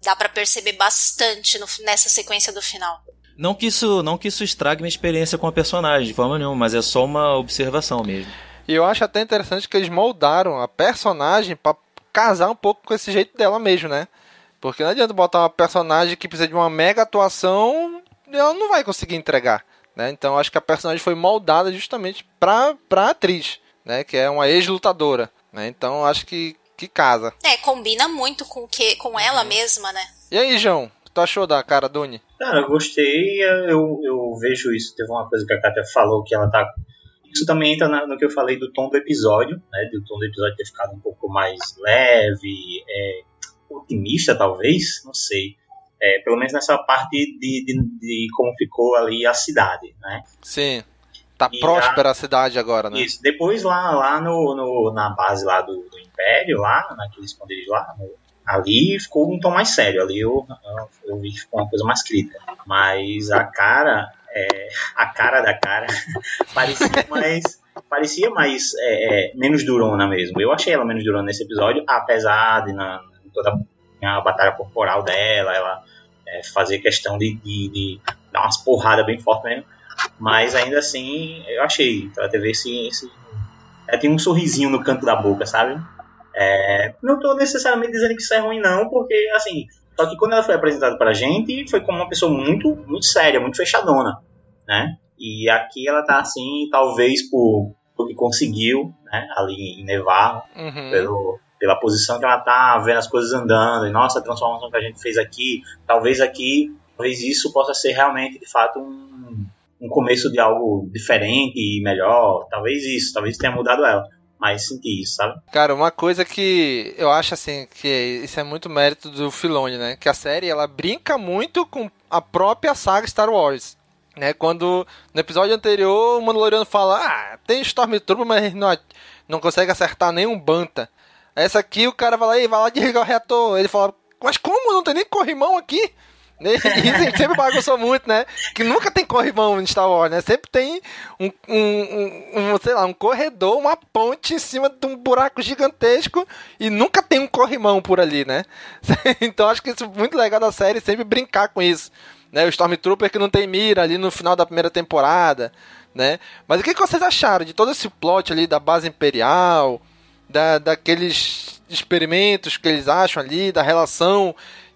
dá para perceber bastante no, nessa sequência do final. Não que isso, não que isso estrague minha experiência com a personagem de forma nenhuma, mas é só uma observação mesmo. E eu acho até interessante que eles moldaram a personagem para casar um pouco com esse jeito dela mesmo, né? Porque não adianta botar uma personagem que precisa de uma mega atuação, ela não vai conseguir entregar, né? Então acho que a personagem foi moldada justamente para pra atriz, né? Que é uma ex-lutadora, né? Então acho que que casa. É, combina muito com que com ela uhum. mesma, né? E aí, João? Tu achou da cara Duni? Cara, eu gostei, eu, eu vejo isso. Teve uma coisa que a Katia falou que ela tá. Isso também entra no que eu falei do tom do episódio, né? Do tom do episódio ter ficado um pouco mais leve, é, otimista, talvez, não sei. É, pelo menos nessa parte de, de, de, como ficou ali a cidade, né? Sim. Tá e próspera a, a, cidade agora, né? Isso. Depois lá, lá no, no na base lá do, do Império, lá, naquele esconderijo lá, no, ali ficou um tom mais sério. Ali eu, eu, eu vi que ficou uma coisa mais crítica. Mas a cara, é, a cara da cara parecia mais. parecia mais. É, é, menos durona mesmo. Eu achei ela menos durona nesse episódio, apesar de na, toda a batalha corporal dela, ela é, fazer questão de, de, de, dar umas porradas bem fortes mesmo. Mas ainda assim, eu achei. Ela teve esse. esse ela tem um sorrisinho no canto da boca, sabe? É, não estou necessariamente dizendo que isso é ruim, não, porque, assim, só que quando ela foi apresentada pra gente, foi como uma pessoa muito, muito séria, muito fechadona, né? E aqui ela tá assim, talvez por, por que conseguiu, né, ali em Nevarro, uhum. pelo, pela posição que ela tá vendo as coisas andando, e nossa, a transformação que a gente fez aqui, talvez aqui, talvez isso possa ser realmente, de fato, um, um começo de algo diferente e melhor, talvez isso, talvez tenha mudado ela mais sentir isso, sabe? Cara, uma coisa que eu acho assim, que isso é muito mérito do Filoni, né? Que a série ela brinca muito com a própria saga Star Wars. Né, quando no episódio anterior o Mandaloriano fala, ah, tem Stormtrooper, mas não, não consegue acertar nenhum Banta. Essa aqui o cara vai lá e vai lá desligar o reator. Ele fala, mas como? Não tem nem corrimão aqui? Isso a gente sempre bagunçou muito, né? Que nunca tem corrimão em Star Wars, né? Sempre tem um, um, um, sei lá, um corredor, uma ponte em cima de um buraco gigantesco e nunca tem um corrimão por ali, né? Então acho que isso é muito legal da série, sempre brincar com isso. Né? O Stormtrooper que não tem mira ali no final da primeira temporada, né? Mas o que, que vocês acharam de todo esse plot ali da base imperial, da, daqueles experimentos que eles acham ali, da relação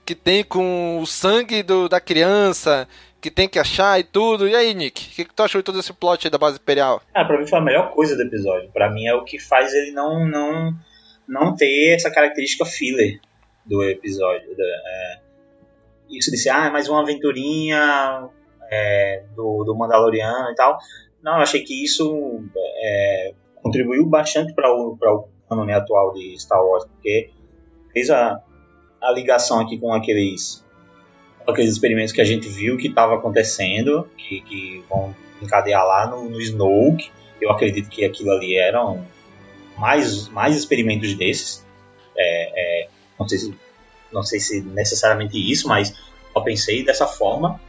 que tem com o sangue do, da criança, que tem que achar e tudo. E aí, Nick, o que, que tu achou de todo esse plot aí da base imperial? Ah, pra mim foi a melhor coisa do episódio. Pra mim é o que faz ele não, não, não ter essa característica filler do episódio. É, isso de ser, ah, é mais uma aventurinha é, do, do Mandaloriano e tal. Não, eu achei que isso é, contribuiu bastante para o, o canon atual de Star Wars, porque fez a, a ligação aqui com aqueles, aqueles experimentos que a gente viu que estava acontecendo, que, que vão encadear lá no, no Snoke. Eu acredito que aquilo ali eram mais, mais experimentos desses. É, é, não, sei se, não sei se necessariamente isso, mas eu pensei dessa forma.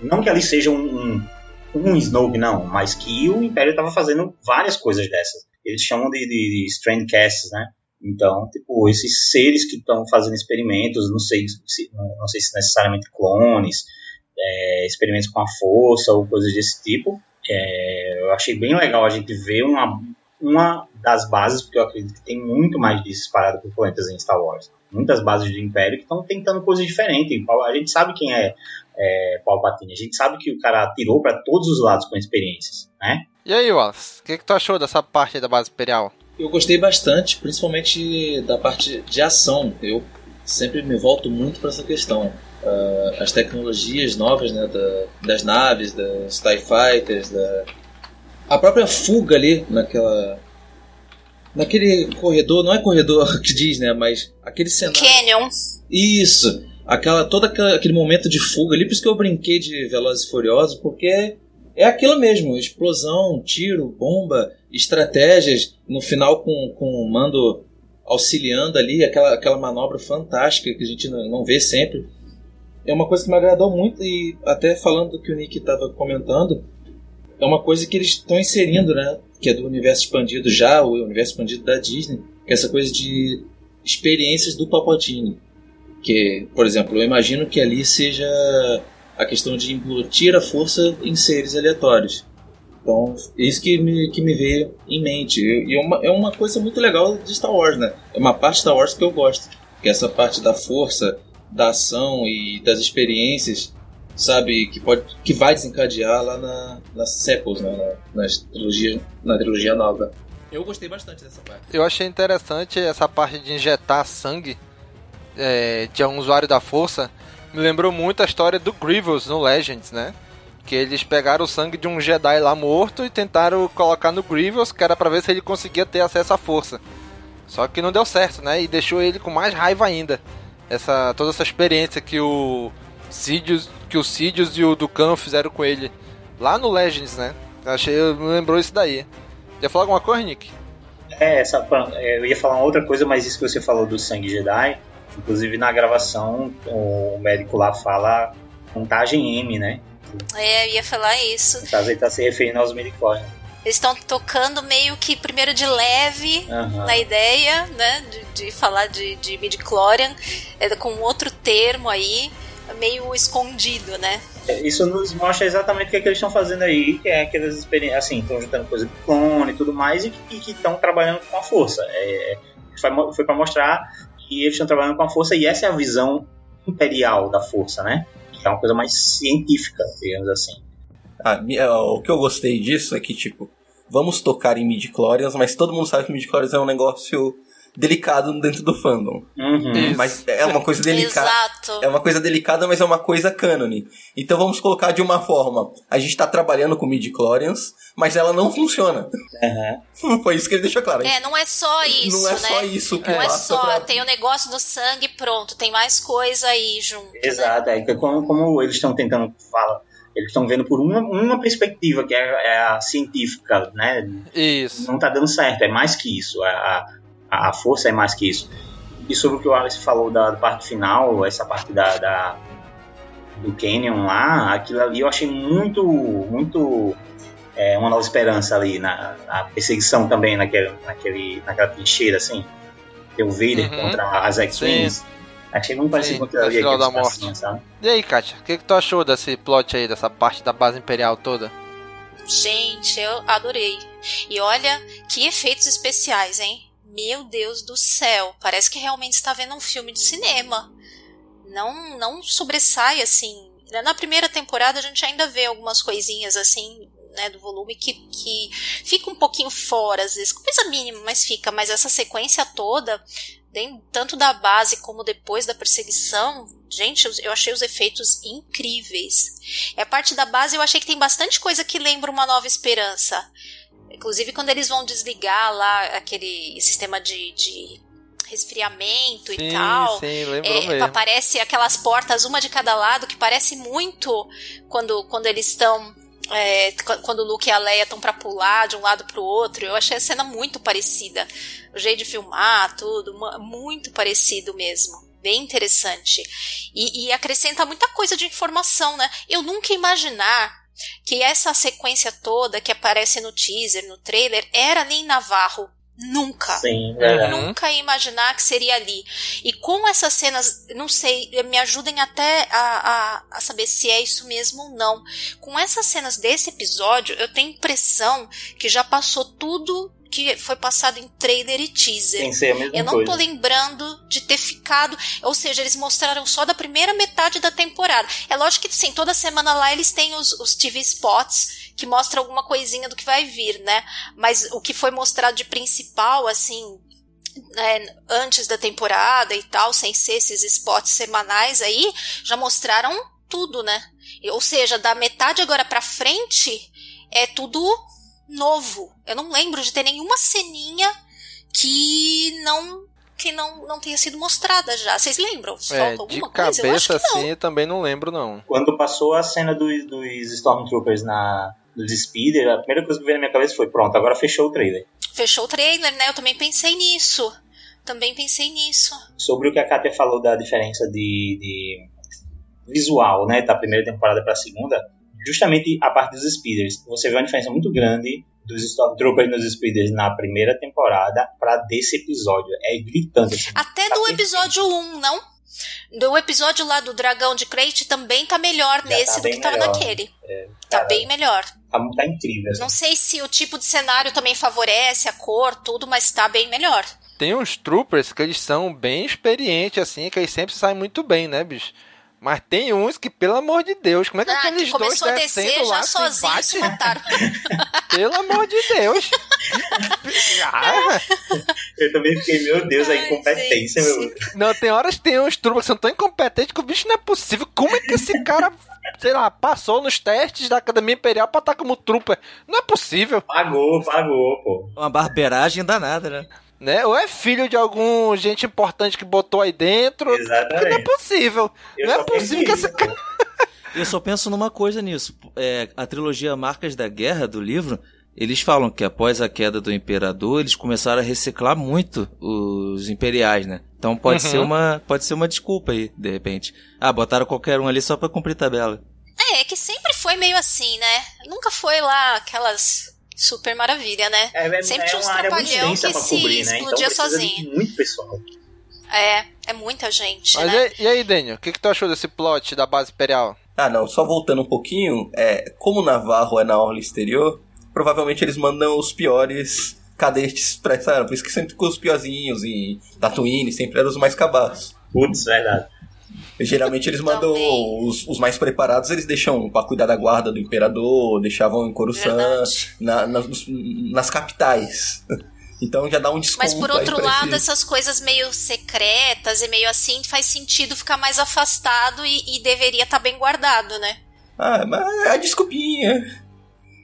Não que ali seja um, um, um Snoke, não, mas que o Império estava fazendo várias coisas dessas. Eles chamam de, de, de Strandcasts, né? Então, tipo, esses seres que estão fazendo experimentos, não sei se, não sei se necessariamente clones, é, experimentos com a força ou coisas desse tipo. É, eu achei bem legal a gente ver uma, uma das bases, porque eu acredito que tem muito mais disso espalhado por planetas em Star Wars. Muitas bases do Império que estão tentando coisas diferentes. A gente sabe quem é, é Palpatine, a gente sabe que o cara atirou para todos os lados com experiências, né? E aí, Wallace, o que, que tu achou dessa parte da base imperial? Eu gostei bastante, principalmente da parte de ação. Eu sempre me volto muito para essa questão. Uh, as tecnologias novas né, da, das naves, das TIE Fighters, da... a própria fuga ali naquela. Naquele corredor, não é corredor que diz, né? Mas aquele cenário. Canyon. Isso! Aquela, todo aquele momento de fuga ali, por isso que eu brinquei de Velozes e Furiosos, porque é aquilo mesmo, explosão, tiro, bomba, estratégias, no final com, com o mando auxiliando ali, aquela, aquela manobra fantástica que a gente não vê sempre. É uma coisa que me agradou muito e até falando do que o Nick estava comentando, é uma coisa que eles estão inserindo, né? Que é do universo expandido já, o universo expandido da Disney, que é essa coisa de experiências do Palpatine. Que, por exemplo, eu imagino que ali seja a questão de embutir a força em seres aleatórios. Então, isso que me, que me veio em mente. E é uma, é uma coisa muito legal de Star Wars, né? É uma parte de Star Wars que eu gosto. Que é essa parte da força, da ação e das experiências, sabe? Que, pode, que vai desencadear lá na, nas sequels, né? Na, nas trilogia, na trilogia nova. Eu gostei bastante dessa parte. Eu achei interessante essa parte de injetar sangue é, de um usuário da força me lembrou muito a história do Grievous no Legends, né? Que eles pegaram o sangue de um Jedi lá morto e tentaram colocar no Grievous, que era pra ver se ele conseguia ter acesso à força. Só que não deu certo, né? E deixou ele com mais raiva ainda. Essa, toda essa experiência que o Sidious, que o Sidious e o Dukan fizeram com ele lá no Legends, né? Achei, me lembrou isso daí. Ia falar alguma coisa, Nick? É, essa, eu ia falar outra coisa, mas isso que você falou do sangue Jedi, Inclusive na gravação o médico lá fala contagem M, né? É, eu ia falar isso. Então, ele tá se referindo aos midichlorians. Eles estão tocando meio que primeiro de leve uhum. na ideia, né? De, de falar de, de midichlorian, é, com outro termo aí, meio escondido, né? É, isso nos mostra exatamente o que, é que eles estão fazendo aí, que é aquelas experiências, assim, estão juntando coisa de clone e tudo mais, e que estão trabalhando com a força. É, é foi, foi para mostrar que eles estão trabalhando com a força e essa é a visão imperial da força, né? Que é uma coisa mais científica, digamos assim. Ah, o que eu gostei disso é que, tipo, vamos tocar em midi-chlorians, mas todo mundo sabe que midi-chlorians é um negócio delicado dentro do fandom. Uhum. Mas é uma coisa delicada. É uma coisa delicada, mas é uma coisa canon. Então vamos colocar de uma forma. A gente está trabalhando com midi-chlorians, mas ela não funciona. Uhum. Foi isso que ele deixou claro. É, não é só isso, Não é né? só isso que Não é só, pra... tem o negócio do sangue pronto, tem mais coisa aí junto. Exato, né? é como, como eles estão tentando falar eles estão vendo por uma, uma perspectiva, que é, é, a científica, né? Isso. Não está dando certo, é mais que isso. A, a força é mais que isso. E sobre o que o Alice falou da, da parte final, essa parte da, da, do Canyon lá, aquilo ali eu achei muito, muito é, uma nova esperança ali na, na, perseguição também naquele, naquele, naquela trincheira, assim. Tem o Vader Uhum. contra as X-Wings. Achei muito parecido com aquilo ali. Aqueles da Morte. passinhos, sabe? E aí, Kátia, o que, que tu achou desse plot aí, dessa parte da base imperial toda? Gente, eu adorei. E olha que efeitos especiais, hein? Meu Deus do céu, parece que realmente está vendo um filme de cinema. Não, não sobressai assim. Na primeira temporada a gente ainda vê algumas coisinhas assim, né, do volume que, que fica um pouquinho fora, às vezes, coisa mínima, mas fica. Mas essa sequência toda, tanto da base como depois da perseguição, gente, eu, achei os efeitos incríveis. E a parte da base eu achei que tem bastante coisa que lembra uma nova esperança. Inclusive quando eles vão desligar lá aquele sistema de, de resfriamento Sim, e tal. sim, É. Aparece aquelas portas, uma de cada lado, que parece muito quando, quando eles estão. é, qu- quando o Luke e a Leia estão pra pular de um lado pro outro. Eu achei a cena muito parecida. O jeito de filmar, tudo, muito parecido mesmo. Bem interessante. E, e acrescenta muita coisa de informação, né? Eu nunca imaginar que essa sequência toda que aparece no teaser, no trailer, era nem Navarro. Nunca. Sim, verdade. Nunca ia imaginar que seria ali. E com essas cenas, não sei, me ajudem até a, a, a saber se é isso mesmo ou não. Com essas cenas desse episódio, eu tenho impressão que já passou tudo que foi passado em trailer e teaser. Tem que ser a mesma Eu não coisa. tô lembrando de ter ficado. Ou seja, eles mostraram só da primeira metade da temporada. É lógico que, sim, toda semana lá eles têm os, os TV spots que mostram alguma coisinha do que vai vir, né? Mas o que foi mostrado de principal, assim, é, antes da temporada e tal, sem ser esses spots semanais aí, já mostraram tudo, né? Ou seja, da metade agora pra frente é tudo novo. Eu não lembro de ter nenhuma ceninha que não que não, não tenha sido mostrada já. Vocês lembram? É, de alguma coisa? Eu acho cabeça que não. assim, eu também não lembro, não. Quando passou a cena dos, dos Stormtroopers na, dos Speeder, a primeira coisa que veio na minha cabeça foi: pronto, agora fechou o trailer. Fechou o trailer, né? Eu também pensei nisso. Também pensei nisso. Sobre o que a Katia falou da diferença de, de visual, né, da primeira temporada para a segunda, justamente a parte dos Speeders. Você vê uma diferença muito grande dos Stormtroopers nos Speeders na primeira temporada para desse episódio. É gritante. Assim. Até do episódio 1, não? Do episódio lá do Dragão de Crate também tá melhor Já nesse tá do que tava melhor. naquele. É, Tá bem melhor. Tá, tá incrível. assim. Não sei se o tipo de cenário também favorece a cor, tudo, mas tá bem melhor. Tem uns troopers que eles são bem experientes, assim, que eles sempre saem muito bem, né, bicho? Mas tem uns que, pelo amor de Deus, como é que Ah, aqueles que dois começou a descer descendo lá já se sozinho bate? se mataram. Pelo amor de Deus. Ah, Eu também fiquei, meu Deus, a incompetência, meu. não, tem horas que tem uns troopers que são tão incompetentes que o bicho não é possível. Como é que esse cara, sei lá, passou nos testes da Academia Imperial pra estar como trooper? Não é possível. Pagou, pagou, pô. Uma barbeiragem danada, né? Né? Ou é filho de algum gente importante que botou aí dentro. Porque não é Exatamente. possível. Eu não é possível que isso, cara. Eu só penso numa coisa nisso. É, a trilogia Marcas da Guerra do livro, eles falam que após a queda do imperador, eles começaram a reciclar muito os imperiais, né? Então pode Uhum. ser uma pode ser uma desculpa aí, de repente. Ah, botaram qualquer um ali só pra cumprir tabela. É, é que sempre foi meio assim, né? Nunca foi lá aquelas super maravilha, né? É, é, sempre é tinha uns uma área muito trapalhão densa que se cobrir, né? Então explodia precisa sozinho. de muito pessoal. É, é muita gente, Mas né? e, e aí, Daniel, o que, que tu achou desse plot da base imperial? Ah, não, só voltando um pouquinho, é, como o Navarro é na orla exterior, provavelmente eles mandam os piores cadetes pra essa área, por isso que sempre ficou os piorzinhos e Tatooine sempre eram os mais cabaços. Putz, verdade. Geralmente eles mandam os, os mais preparados, eles deixam pra cuidar da guarda do imperador, deixavam em Coruscant, na, nas, nas capitais. Então já dá um desconto Mas por outro lado, esse- essas coisas meio secretas e meio assim faz sentido ficar mais afastado e, e deveria estar bem guardado, né? Ah, mas é a desculpinha.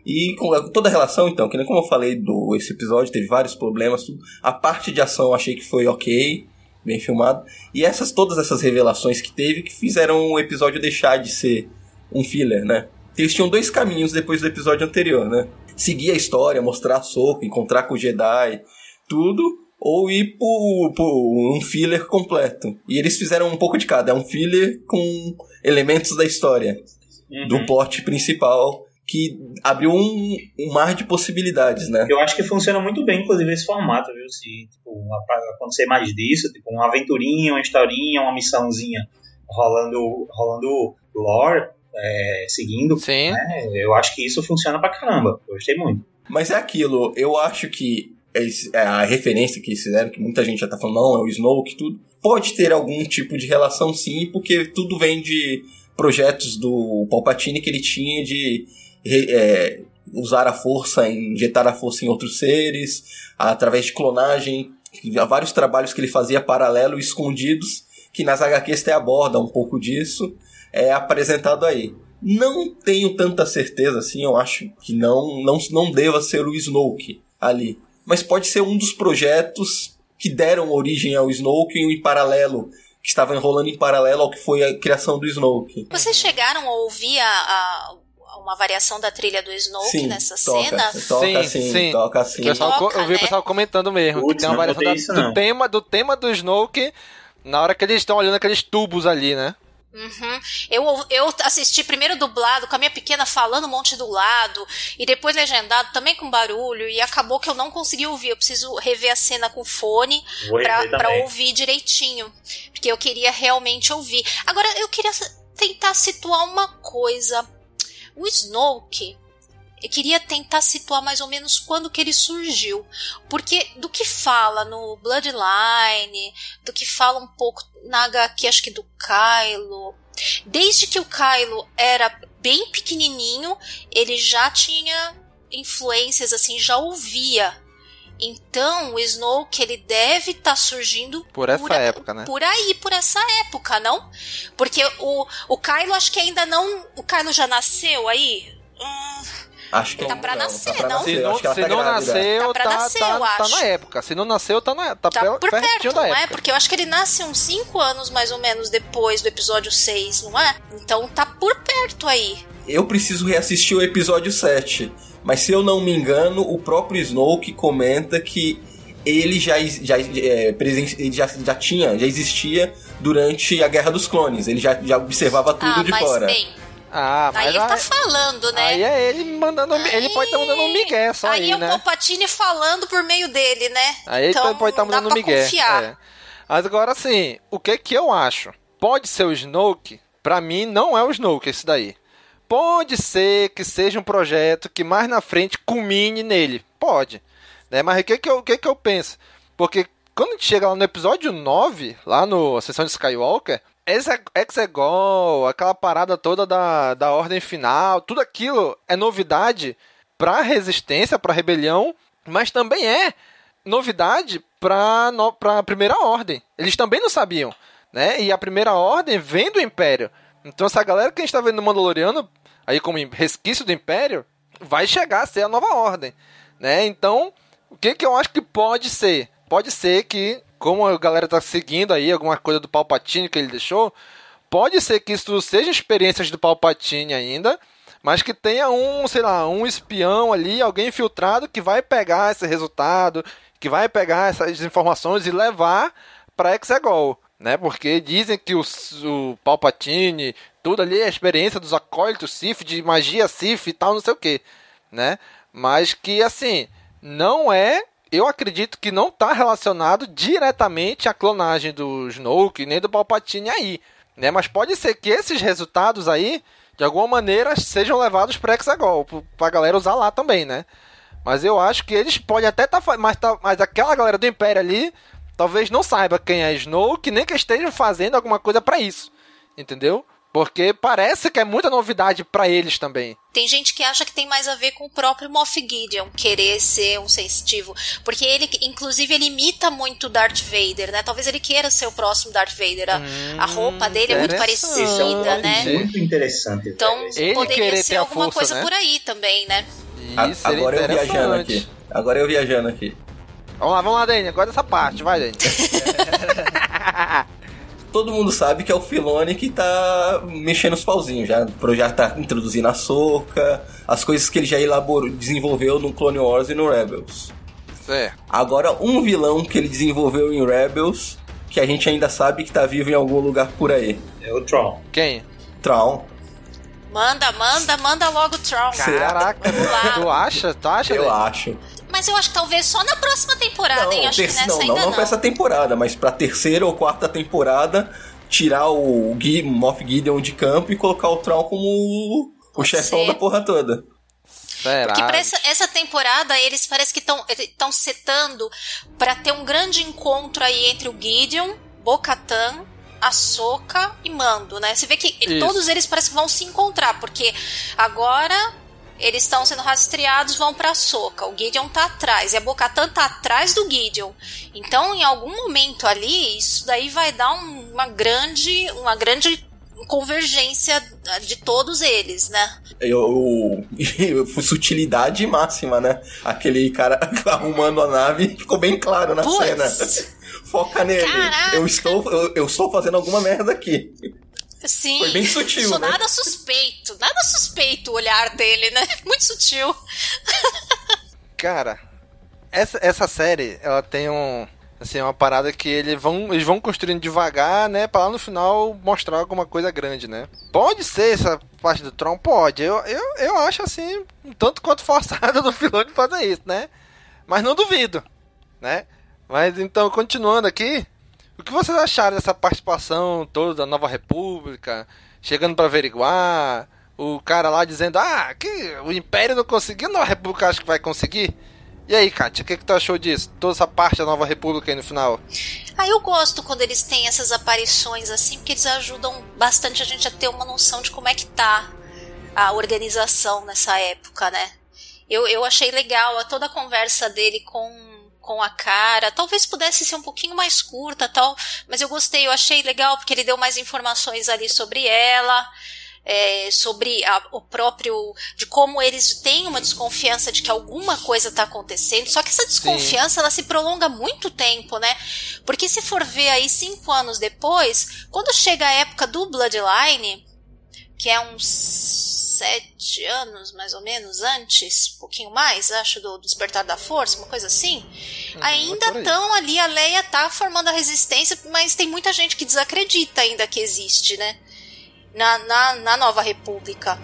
E com toda a relação, então, que nem como eu falei do esse episódio, teve vários problemas, tudo. A parte de ação eu achei que foi ok, bem filmado. E essas todas essas revelações que teve que fizeram o episódio deixar de ser um filler, né? Eles tinham dois caminhos depois do episódio anterior, né? Seguir a história, mostrar a soco, encontrar com o Jedi, tudo, ou ir por, por um filler completo. E eles fizeram um pouco de cada. É um filler com elementos da história, Uhum. do plot principal, que abriu um, um mar de possibilidades, né? Eu acho que funciona muito bem, inclusive, esse formato, viu? Se tipo, acontecer mais disso, tipo, uma aventurinha, uma historinha, uma missãozinha rolando, rolando lore, é, seguindo. Sim. Né? Eu acho que isso funciona pra caramba. Eu gostei muito. Mas é aquilo, eu acho que esse- é a referência que eles fizeram, que muita gente já tá falando, não, é o Snoke, tudo, pode ter algum tipo de relação sim, porque tudo vem de projetos do Palpatine que ele tinha de é, usar a força, injetar a força em outros seres, através de clonagem, há vários trabalhos que ele fazia paralelo, escondidos, que nas HQs até aborda um pouco disso, é apresentado aí. Não tenho tanta certeza assim, eu acho que não, não, não deva ser o Snoke ali. Mas pode ser um dos projetos que deram origem ao Snoke em paralelo, que estava enrolando em paralelo ao que foi a criação do Snoke. Vocês chegaram a ouvir a, a- uma variação da trilha do Snoke Sim, nessa toca, cena? toca sim, toca sim. O pessoal co- Toca, eu vi o né? pessoal comentando mesmo que Putz, tem uma variação da- isso, do, não. tema, do tema do Snoke na hora que eles estão olhando aqueles tubos ali, né? Uhum. Eu, eu assisti primeiro dublado, com a minha pequena falando um monte do lado, e depois legendado também com barulho, e acabou que eu não consegui ouvir. Eu preciso rever a cena com fone também. ouvir direitinho. Porque eu queria realmente ouvir. Agora, eu queria tentar situar uma coisa. O Snoke. Eu queria tentar situar mais ou menos quando que ele surgiu. Porque do que fala no Bloodline, do que fala um pouco na HQ, acho que do Kylo. Desde que o Kylo era bem pequenininho, ele já tinha influências assim, já ouvia. Então, o Snoke ele deve estar surgindo Por essa a- época, né? por aí, por essa época, não? Porque o, o Kylo acho que ainda não. O Kylo já nasceu aí? Hum, Acho que Tá não, pra não, nascer, tá pra não? nascer. Se não, que se tá não nasceu, Tá pra tá, nascer, tá, tá na época. Se não nasceu, tá, na, tá, tá per- por perto, da não é? época. Porque eu acho que ele nasce uns 5 anos mais ou menos depois do episódio 6, não é? Então tá por perto aí. Eu preciso reassistir o episódio 7. Mas se eu não me engano, o próprio Snoke comenta que ele já, já, é, presen- já, já tinha, já existia durante a Guerra dos Clones. Ele já, já observava tudo ah, de mas fora. bem, Ah, aí mas ele tá aí, falando, né? aí é ele mandando. Ele pode estar mandando um migué só aí aí, é o né? Palpatine falando por meio dele, né? Aí então, ele pode estar não dá mandando pra migué. confiar. é. Mas agora assim, o que que eu acho? Pode ser o Snoke? Pra mim não é o Snoke esse daí. Pode ser que seja um projeto que mais na frente culmine nele. Pode. Né? Mas o que que eu, que que eu penso? Porque quando a gente chega lá no episódio 9, lá no Sessão de Skywalker, Exe- Exegol, aquela parada toda da, da ordem final, tudo aquilo é novidade pra resistência, pra rebelião, mas também é novidade pra, no, pra primeira ordem. Eles também não sabiam, né? E a primeira ordem vem do Império. Então essa galera que a gente tá vendo no Mandaloriano, aí como resquício do Império, vai chegar a ser a nova ordem, né? Então, o que que eu acho que pode ser? Pode ser que, como a galera tá seguindo aí alguma coisa do Palpatine que ele deixou, pode ser que isso seja experiências do Palpatine ainda, mas que tenha um, sei lá, um espião ali, alguém infiltrado que vai pegar esse resultado, que vai pegar essas informações e levar para Exegol, né? Porque dizem que o, o Palpatine, tudo ali é experiência dos acólitos Sith, de magia Sith e tal, não sei o que, né? Mas que, assim, não é... Eu acredito que não está relacionado diretamente à clonagem do Snoke nem do Palpatine aí, né? Mas pode ser que esses resultados aí, de alguma maneira, sejam levados para Exegol, para a galera usar lá também, né? Mas eu acho que eles podem até estar. Tá, mas, tá, mas aquela galera do Império ali talvez não saiba quem é Snoke, nem que estejam fazendo alguma coisa para isso. Entendeu? Porque parece que é muita novidade para eles também. Tem gente que acha que tem mais a ver com o próprio Moff Gideon querer ser um sensitivo, porque ele, inclusive, ele imita muito Darth Vader, né? Talvez ele queira ser o próximo Darth Vader. A, Hum, a roupa dele é muito Esse é um parecida, né? muito interessante. Então. Ele poderia ser alguma força, coisa né? por aí também, né? Isso agora eu viajando aqui. Agora eu viajando aqui. Vamos lá, vamos lá, Dani. Agora essa parte, vai, Dani. Todo mundo sabe que é o Filone que tá mexendo os pauzinhos já. O projeto tá introduzindo a soca, as coisas que ele já elaborou, desenvolveu no Clone Wars e no Rebels. Certo. Agora, um vilão que ele desenvolveu em Rebels, que a gente ainda sabe que tá vivo em algum lugar por aí. É o Tron. Quem? Tron. Manda, manda, manda logo o Tron. Caraca, tu acha? Tu acha? Eu velho? acho. Mas eu acho que talvez só na próxima temporada, hein? Acho que nessa não, ainda não, não. não pra essa temporada, mas pra terceira ou quarta temporada, tirar o Gui, Moff Gideon de campo e colocar o Tron como o, o chefão ser. da porra toda. Será? Porque pra essa, essa temporada eles parece que estão setando pra ter um grande encontro aí entre o Gideon, Bo-Katan, Ahsoka e Mando, né? Você vê que Isso. todos eles parece que vão se encontrar, porque agora eles estão sendo rastreados, vão pra Ahsoka. O Gideon tá atrás e a Bo-Katan tá atrás do Gideon. Então, em algum momento ali, isso daí vai dar um- uma grande, uma grande convergência de todos eles, né? Eu, eu, sutilidade máxima, né? Aquele cara arrumando a nave ficou bem claro na Putz. cena. Foca nele. Caraca. Eu estou, eu, eu estou fazendo alguma merda aqui. Sim. Foi bem sutil, Isso né? nada suspeito. Nada suspeito o olhar dele, né? Muito sutil. Cara, essa, essa série, ela tem um. Assim, uma parada que eles vão, eles vão construindo devagar, né? Pra lá no final mostrar alguma coisa grande, né? Pode ser essa parte do Tron? Pode. Eu, eu, eu acho assim, um tanto quanto forçado do Filoni fazer isso, né? Mas não duvido, né? Mas então, continuando aqui, o que vocês acharam dessa participação toda da Nova República? Chegando pra averiguar, o cara lá dizendo, ah, que o Império não conseguiu, a Nova República acha que vai conseguir. E aí, Kátia, o que, que tu achou disso? Toda essa parte da Nova República aí no final? Ah, eu gosto quando eles têm essas aparições assim, porque eles ajudam bastante a gente a ter uma noção de como é que tá a organização nessa época, né? Eu, eu achei legal a toda a conversa dele com com a cara. Talvez pudesse ser um pouquinho mais curta, tal, mas eu gostei, eu achei legal porque ele deu mais informações ali sobre ela. é, sobre a- o próprio. de como eles têm uma desconfiança de que alguma coisa está acontecendo. Só que essa desconfiança ela se prolonga muito tempo, né? Porque se for ver aí cinco anos depois, quando chega a época do Bloodline, que é uns sete anos mais ou menos antes, um pouquinho mais, acho, do Despertar da Força, uma coisa assim. ainda por aí. estão ali, a Leia tá formando a resistência, mas tem muita gente que desacredita ainda que existe, né? Na, na, na Nova República.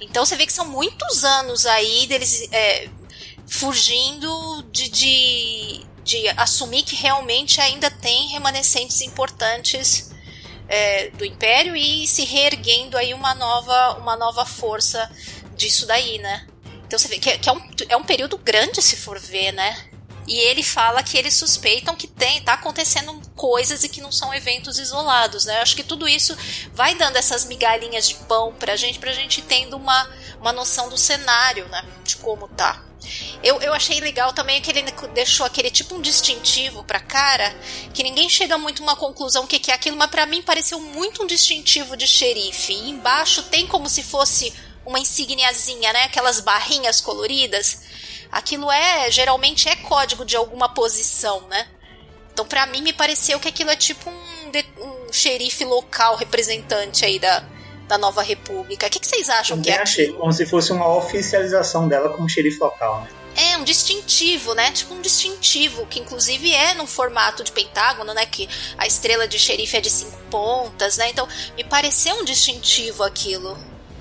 Então você vê que são muitos anos aí deles é, fugindo de, de, de assumir que realmente ainda tem remanescentes importantes é, do Império e se reerguendo aí uma nova, uma nova força disso daí, né? Então você vê que, é- que é, um, é um período grande se for ver, né? E ele fala que eles suspeitam que tem, tá acontecendo coisas e que não são eventos isolados, né? Eu acho que tudo isso vai dando essas migalhinhas de pão pra gente, pra gente tendo uma, uma noção do cenário, né? De como tá. Eu, eu achei legal também que ele deixou aquele tipo um distintivo pra cara, que ninguém chega muito a uma conclusão o que, que é aquilo, mas pra mim pareceu muito um distintivo de xerife. E embaixo tem como se fosse uma insígniazinha, né? Aquelas barrinhas coloridas. Aquilo é, geralmente é código de alguma posição, né? Então pra mim me pareceu que aquilo é tipo um, um xerife local representante aí da, da Nova República. O que, que vocês acham que é? achei como se fosse uma oficialização dela como xerife local, né? É, um distintivo, né? Tipo um distintivo, que inclusive é no formato de pentágono, né? Que a estrela de xerife é de cinco pontas, né? Então, me pareceu um distintivo aquilo.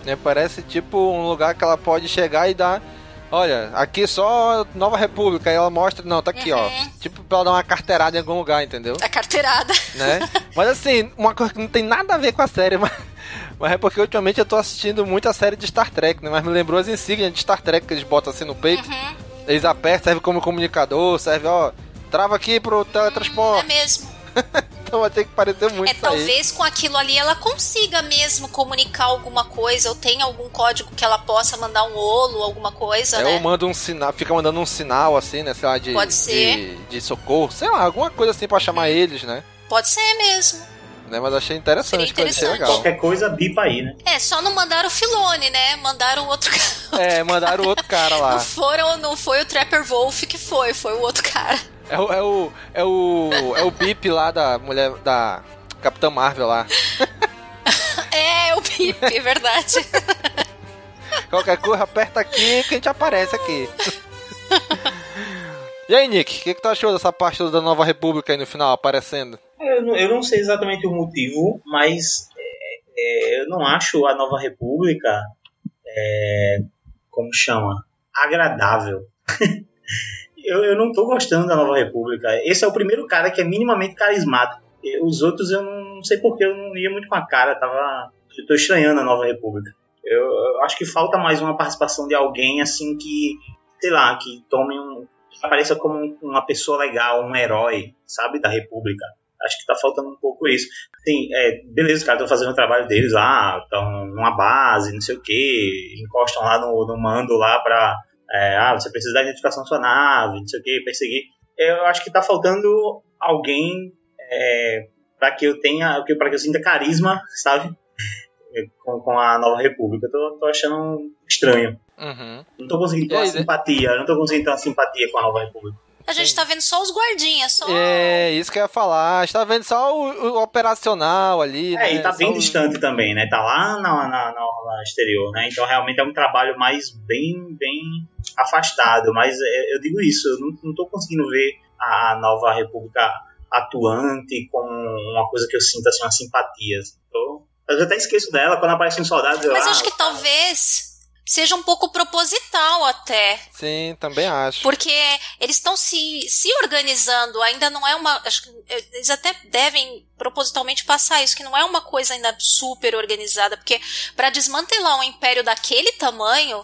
Né, parece tipo um lugar que ela pode chegar e dar. Olha, aqui só Nova República. Aí ela mostra, não, tá aqui, ó. Tipo pra ela dar uma carteirada em algum lugar, entendeu? A carteirada. Né? Mas assim, uma coisa que não tem nada a ver com a série, mas, mas é porque ultimamente eu tô assistindo muito a série de Star Trek, né? Mas me lembrou as insígnias de Star Trek que eles botam assim no peito. Eles apertam, serve como comunicador, serve, ó. Trava aqui pro É teletransporte. mesmo. então vai ter que parecer muito É, isso aí. talvez com aquilo ali ela consiga mesmo comunicar alguma coisa, ou tenha algum código que ela possa mandar um olo, alguma coisa, É, né? ou manda um sinal, fica mandando um sinal assim, né? Sei lá, de, Pode ser. de, de socorro, sei lá, alguma coisa assim pra chamar eles, né? Pode ser mesmo. Né? Mas achei interessante, Seria achei legal. Qualquer coisa, bipa aí, né? É, só não mandaram o Filone, né? Mandaram outro cara. É, mandaram outro cara lá. Não foram, não foi o Trapper Wolf que foi, foi o outro cara. É o, é o, é o, é o bip lá da mulher, da Capitã Marvel lá. É, o Pip, é verdade. Qualquer coisa, aperta aqui que a gente aparece aqui. E aí, Nick, o que, que tu achou dessa parte da Nova República aí no final aparecendo? Eu não, eu não sei exatamente o motivo, mas é, é, eu não acho a Nova República, é, como chama, agradável. eu, eu não tô gostando da Nova República. Esse é o primeiro cara que é minimamente carismático. Os outros eu não sei porque eu não ia muito com a cara, tava. Eu tô estranhando a Nova República. Eu, eu acho que falta mais uma participação de alguém assim que, sei lá, que tome um. que apareça como uma pessoa legal, um herói, sabe, da República. Acho que tá faltando um pouco isso. Tem, é, beleza, os caras estão fazendo o trabalho deles lá, estão numa base, não sei o que, encostam lá no, no mando lá pra. É, ah, você precisa da identificação da sua nave, não sei o que, perseguir. Eu acho que tá faltando alguém é, para que eu tenha, para que eu sinta carisma, sabe? Com, com a Nova República. Eu tô, tô achando estranho. Uhum. Não tô conseguindo ter uma simpatia, não tô conseguindo ter uma simpatia com a Nova República. A gente Sim. tá vendo só os guardinhas, só. É, isso que eu ia falar. A gente tá vendo só o, o operacional ali. É, né? e tá bem só distante o... também, né? Tá lá na, na, na, na, exterior, né? Então realmente é um trabalho mais bem, bem afastado. Mas é, eu digo isso, eu não, não tô conseguindo ver a Nova República atuante com uma coisa que eu sinto assim, uma simpatia. Então, eu até esqueço dela quando aparece um soldado. Eu, Mas ah, acho que talvez seja um pouco proposital até. Sim, também acho. Porque eles estão se, se organizando, ainda não é uma. Acho que eles até devem propositalmente passar isso, que não é uma coisa ainda super organizada, porque para desmantelar um império daquele tamanho.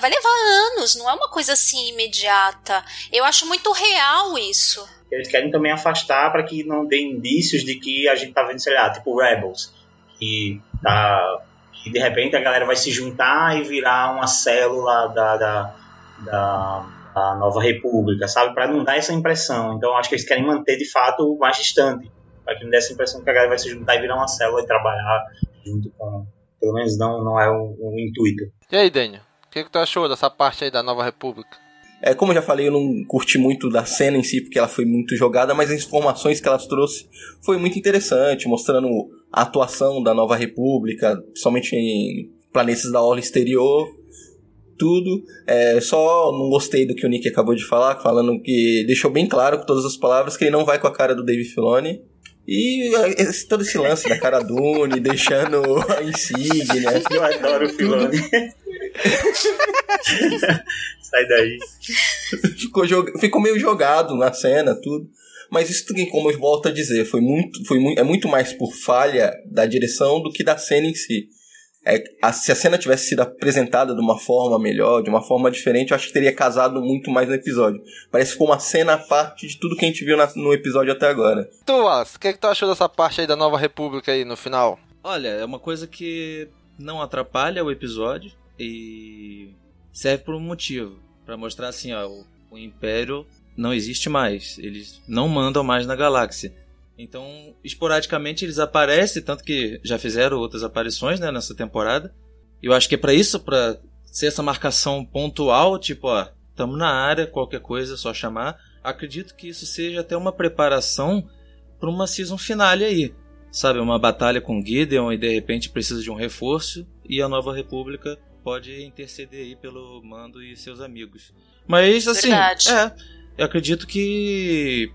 Vai levar anos, não é uma coisa assim imediata. Eu acho muito real isso. Eles querem também afastar para que não dê indícios de que a gente tá vendo, sei lá, tipo Rebels, que tá e de repente a galera vai se juntar e virar uma célula da, da, da, da Nova República, sabe? Para não dar essa impressão. Então acho que eles querem manter de fato mais distante, para que não dê essa impressão que a galera vai se juntar e virar uma célula e trabalhar junto com. Pelo menos não, não é o, intuito. E aí, Daniel? O que, que tu achou dessa parte aí da Nova República? É, como eu já falei, eu não curti muito da cena em si, porque ela foi muito jogada, mas as informações que ela trouxe foi muito interessante, mostrando a atuação da Nova República, principalmente em planetas da orla exterior, tudo. É, só não gostei do que o Nick acabou de falar, falando que deixou bem claro com todas as palavras que ele não vai com a cara do Dave Filoni. E esse, todo esse lance da cara Dune, deixando a insígnia. Eu adoro o Filoni. Sai daí. Ficou, ficou meio jogado na cena, tudo. Mas isso tem como eu volto a dizer, foi muito, foi muito, é muito mais por falha da direção do que da cena em si. É, a, se a cena tivesse sido apresentada de uma forma melhor, de uma forma diferente, eu acho que teria casado muito mais no episódio. Parece que foi uma cena à parte de tudo que a gente viu na, no episódio até agora. Tu, Wallace, o que, é que tu achou dessa parte aí da Nova República aí no final? Olha, é uma coisa que não atrapalha o episódio e serve por um motivo. para mostrar assim, ó, o, o Império não existe mais. Eles não mandam mais na galáxia. Então, esporadicamente eles aparecem, tanto que já fizeram outras aparições né, nessa temporada. Eu acho que é para isso, para ser essa marcação pontual, tipo, ó, estamos na área, qualquer coisa, é só chamar. Acredito que isso seja até uma preparação para uma season finale aí. Sabe, uma batalha com Gideon e de repente precisa de um reforço e a Nova República pode interceder aí pelo Mando e seus amigos. Mas assim, Verdade. é, eu acredito que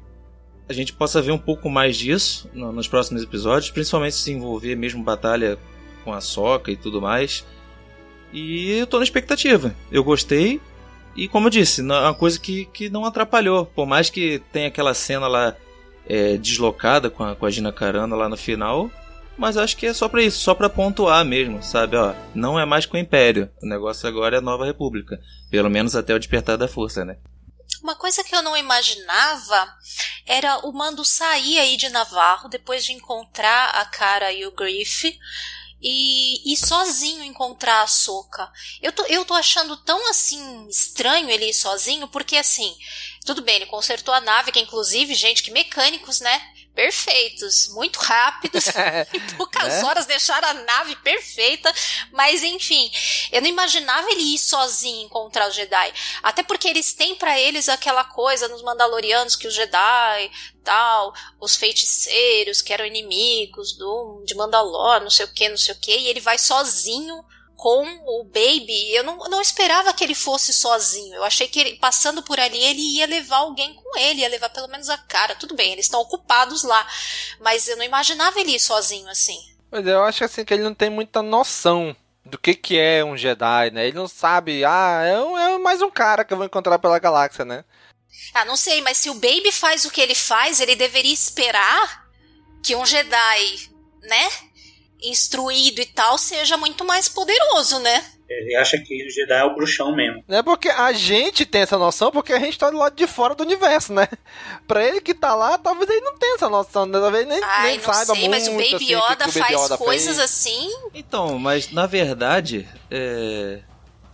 a gente possa ver um pouco mais disso nos próximos episódios, principalmente se envolver mesmo batalha com a Soca e tudo mais. E eu tô na expectativa. Eu gostei. E como eu disse, é uma coisa que, que não atrapalhou. Por mais que tenha aquela cena lá é, deslocada com a, com a Gina Carana lá no final. Mas acho que é só para isso, só para pontuar mesmo, sabe? Ó, não é mais com o Império. O negócio agora é a Nova República. Pelo menos até o despertar da força, né? Uma coisa que eu não imaginava era o Mando sair aí de Navarro depois de encontrar a cara e o Griff e, e sozinho encontrar a Soca. Eu tô, eu tô achando tão assim estranho ele ir sozinho, porque assim, tudo bem, ele consertou a nave, que inclusive, gente, que mecânicos, né? Perfeitos, muito rápidos, em poucas é? horas deixaram a nave perfeita, mas enfim, eu não imaginava ele ir sozinho encontrar os Jedi, até porque eles têm para eles aquela coisa nos Mandalorianos que os Jedi, tal, os feiticeiros que eram inimigos do de Mandalor, não sei o que, não sei o que, e ele vai sozinho com o Baby, eu não, não esperava que ele fosse sozinho. Eu achei que ele, passando por ali ele ia levar alguém com ele, ia levar pelo menos a cara. Tudo bem, eles estão ocupados lá, mas eu não imaginava ele ir sozinho assim. Mas eu acho assim que ele não tem muita noção do que que é um Jedi, né? Ele não sabe, ah, é, é mais um cara que eu vou encontrar pela galáxia, né? Ah, não sei, mas se o Baby faz o que ele faz, ele deveria esperar que um Jedi, né? Instruído e tal seja muito mais poderoso, né? Ele acha que o Jedi é o bruxão mesmo. É porque a gente tem essa noção porque a gente tá do lado de fora do universo, né? Pra ele que tá lá, talvez ele não tenha essa noção, né? talvez nem, Ai, nem não saiba sei, muito. mas o Baby assim, Yoda que que o Baby faz Yoda coisas fez. assim. Então, mas na verdade, é,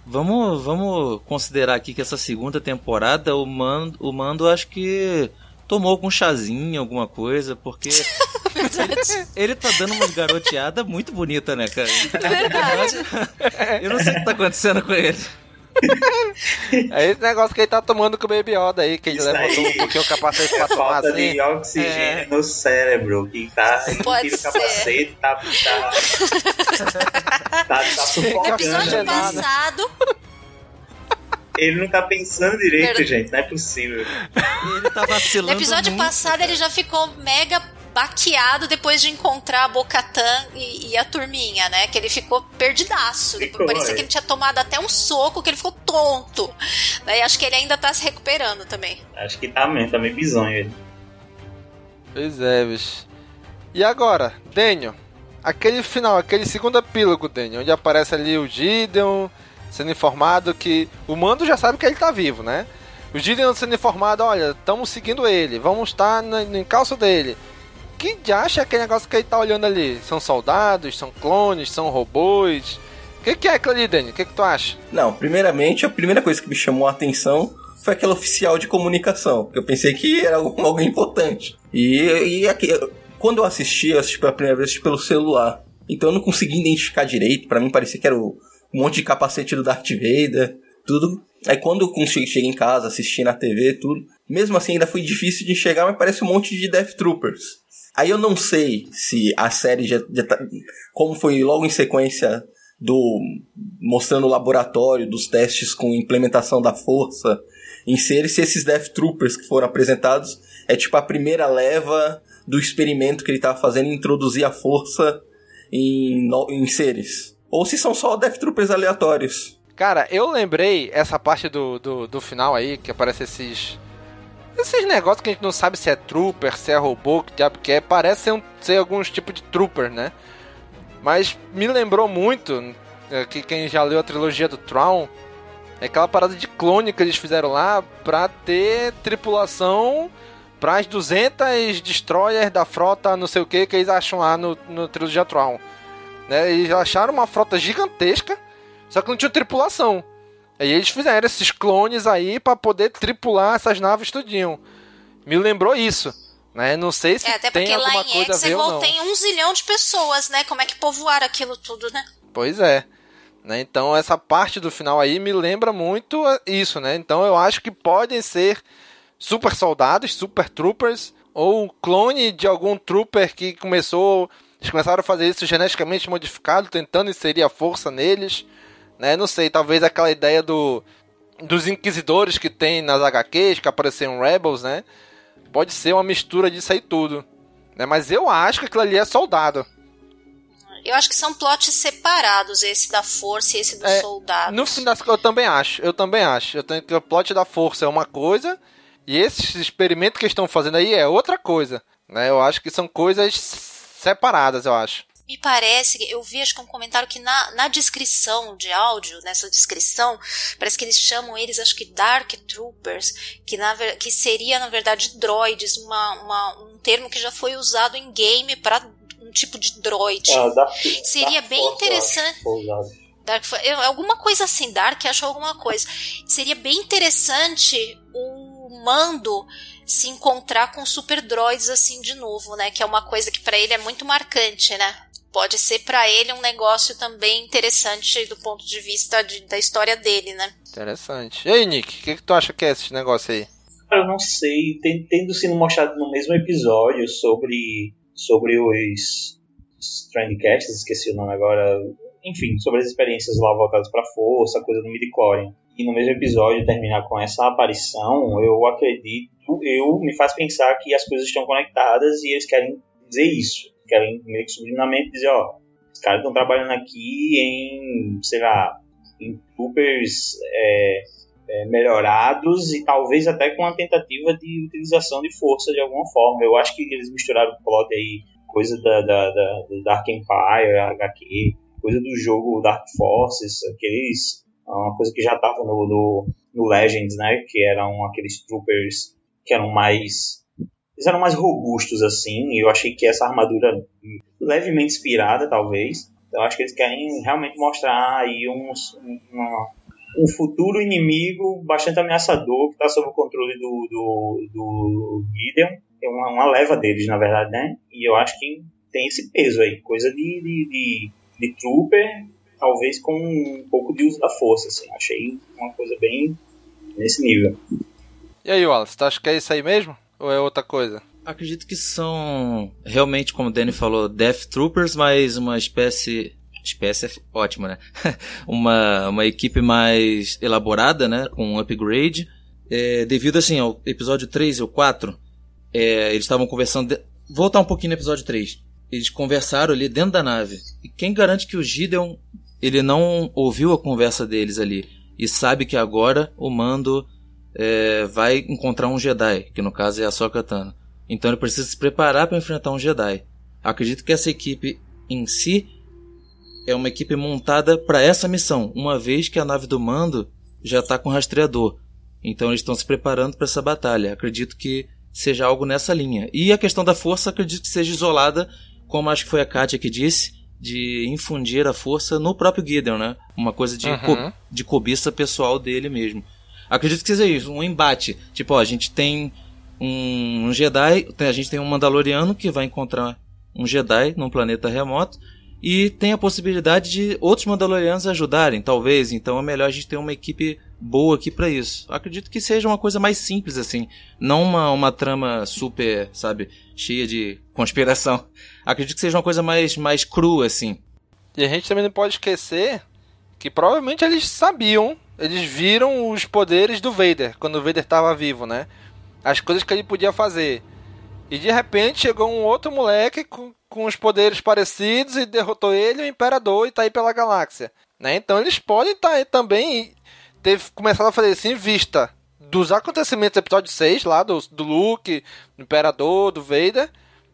vamos, vamos considerar aqui que essa segunda temporada o Mando, o Mando acho que tomou com um chazinho, alguma coisa, porque ele, ele tá dando umas garoteadas muito bonita, né, cara? Verdade. Eu não sei o que tá acontecendo com ele. É esse negócio que ele tá tomando com o Baby Yoda aí, que ele levantou um pouquinho o capacete pra É tomar falta assim. de oxigênio É. no cérebro, que tá tira o capacete, tá, tá, tá, tá No sufocando. episódio né? passado, Ele não tá pensando direito, Verdade. gente, não é possível. Ele tá no vacilando episódio muito, passado cara. ele já ficou mega baqueado depois de encontrar a Bocatan e, e a turminha, né? Que ele ficou perdidaço. Ficou, Parecia é. que ele tinha tomado até um soco, que ele ficou tonto. Daí acho que ele ainda tá se recuperando também. Acho que tá mesmo, tá meio bizonho ele. Pois é, bicho. E agora, Daniel, aquele final, aquele segundo epílogo, Daniel, onde aparece ali o Gideon sendo informado que o Mando já sabe que ele tá vivo, né? O Gideon sendo informado, olha, estamos seguindo ele, vamos estar no, no encalço dele. Que acha aquele negócio que ele tá olhando ali? São soldados, são clones, são robôs? O que, que é aquilo ali, Daniel? O que, que tu acha? Não, primeiramente, a primeira coisa que me chamou a atenção foi aquela oficial de comunicação. Eu pensei que era alguém importante. E, e aqui, quando eu assisti, eu assisti pela primeira vez pelo celular. Então eu não consegui identificar direito. Pra mim parecia que era o, um monte de capacete do Darth Vader, tudo. Aí quando eu cheguei em casa, assisti na TV, tudo. Mesmo assim ainda foi difícil de enxergar, mas parece um monte de Death Troopers. Aí eu não sei se a série já, já tá, como foi logo em sequência do mostrando o laboratório dos testes com implementação da força em seres, se esses Death Troopers que foram apresentados é tipo a primeira leva do experimento que ele tava fazendo introduzir a força em, em seres. Ou se são só Death Troopers aleatórios. Cara, eu lembrei essa parte do, do, do final aí, que aparece esses. Esses negócios que a gente não sabe se é trooper, se é robô, que diabo que é. Parece ser, um, ser alguns tipos de trooper, né? Mas me lembrou muito, é, que quem já leu a trilogia do Tron, é aquela parada de clone que eles fizeram lá pra ter tripulação para as 200 destroyers da frota não sei o que que eles acham lá no, no trilogia Tron. Né? Eles acharam uma frota gigantesca, só que não tinha tripulação. Aí eles fizeram esses clones aí pra poder tripular essas naves tudinho. Me lembrou isso. Né? Não sei se É, até tem porque lá alguma em coisa a ver ou não. tem um zilhão de pessoas, né? Como é que povoaram aquilo tudo, né? Pois é. Né? Então essa parte do final aí me lembra muito isso, né? Então eu acho que podem ser super soldados, super troopers, ou clone de algum trooper que começou. Eles começaram a fazer isso geneticamente modificado, tentando inserir a força neles. Né? Não sei, talvez aquela ideia do dos inquisidores que tem nas HQs, que apareceram Rebels, né? Pode ser uma mistura disso aí tudo. Né? Mas eu acho que aquilo ali é soldado. Eu acho que são plots separados, esse da força e esse dos É, soldados. No fim das contas, eu também acho. Eu também acho. Eu tenho que o plot da força é uma coisa e esse experimento que eles estão fazendo aí é outra coisa. Né? Eu acho que são coisas separadas, eu acho. Me parece, que eu vi acho que um comentário que na, na descrição de áudio, nessa descrição, parece que eles chamam eles, acho que Dark Troopers, que, na, que seria, na verdade, droids, uma, uma- um termo que já foi usado em game para um tipo de droid. Da- Seria da bem acho, interessante. foi usado. Dark, alguma coisa assim, Dark achou alguma coisa. Seria bem interessante o Mando se encontrar com super droids assim de novo, né? Que é uma coisa que pra ele é muito marcante, né? Pode ser pra ele um negócio também interessante do ponto de vista de- da história dele, né? Interessante. E aí, Nick, o que, que tu acha que é esse negócio aí? Eu não sei, tem- tendo sido mostrado no mesmo episódio sobre, sobre os Strandcats, esqueci o nome agora, enfim, sobre as experiências lá voltadas para força, coisa do midichlorian. E no mesmo episódio terminar com essa aparição, eu acredito, eu me faz pensar que as coisas estão conectadas e eles querem dizer isso. Querem meio que subliminamente dizer, ó, os caras estão trabalhando aqui em, sei lá, em troopers é, é, melhorados e talvez até com uma tentativa de utilização de força de alguma forma. Eu acho que eles misturaram o plot aí, coisa da, da, da, da Dark Empire, HQ, coisa do jogo Dark Forces, aqueles. Uma coisa que já estava no, no, no, Legends, né? Que eram aqueles troopers que eram mais. Eles eram mais robustos assim, e eu achei que essa armadura levemente inspirada, talvez. Eu acho que eles querem realmente mostrar aí uns, um futuro inimigo bastante ameaçador que está sob o controle do, do, do Gideon. É uma, uma, leva deles, na verdade, né? E eu acho que tem esse peso aí, coisa de, de, de, de trooper, talvez com um pouco de uso da força, assim. Achei uma coisa bem nesse nível. E aí, Wallace, tu acha que é isso aí mesmo? Ou é outra coisa? Acredito que são realmente, como o Danny falou, Death Troopers, mas uma espécie espécie é ótima, né? uma, uma equipe mais elaborada, né? Com um upgrade. É, devido, assim, ao episódio 3 e o 4, é, eles estavam conversando... De... Voltar um pouquinho no episódio 3. Eles conversaram ali dentro da nave. E quem garante que o Gideon, ele não ouviu a conversa deles ali. E sabe que agora o Mando é, vai encontrar um Jedi, que no caso é a Sokatana. Então ele precisa se preparar para enfrentar um Jedi. Acredito que essa equipe em si é uma equipe montada para essa missão, uma vez que a nave do mando já está com rastreador. Então eles estão se preparando para essa batalha. Acredito que seja algo nessa linha. E a questão da força, acredito que seja isolada, como acho que foi a Katia que disse, de infundir a força no próprio Gideon, né? Uma coisa de, uhum. co de cobiça pessoal dele mesmo. Acredito que seja isso, um embate. Tipo, ó, a gente tem um, Jedi, a gente tem um Mandaloriano que vai encontrar um Jedi num planeta remoto e tem a possibilidade de outros Mandalorianos ajudarem, talvez. Então é melhor a gente ter uma equipe boa aqui para isso. Acredito que seja uma coisa mais simples assim, não uma, uma trama super, sabe, cheia de conspiração. Acredito que seja uma coisa mais mais crua assim. E a gente também não pode esquecer que provavelmente eles sabiam, eles viram os poderes do Vader quando o Vader estava vivo, né? As coisas que ele podia fazer. E de repente chegou um outro moleque com, com os poderes parecidos e derrotou ele, o Imperador, e tá aí pela galáxia. Né? Então eles podem estar tá também ter começado a fazer assim, vista dos acontecimentos do episódio 6, lá do, do Luke, do Imperador, do Vader,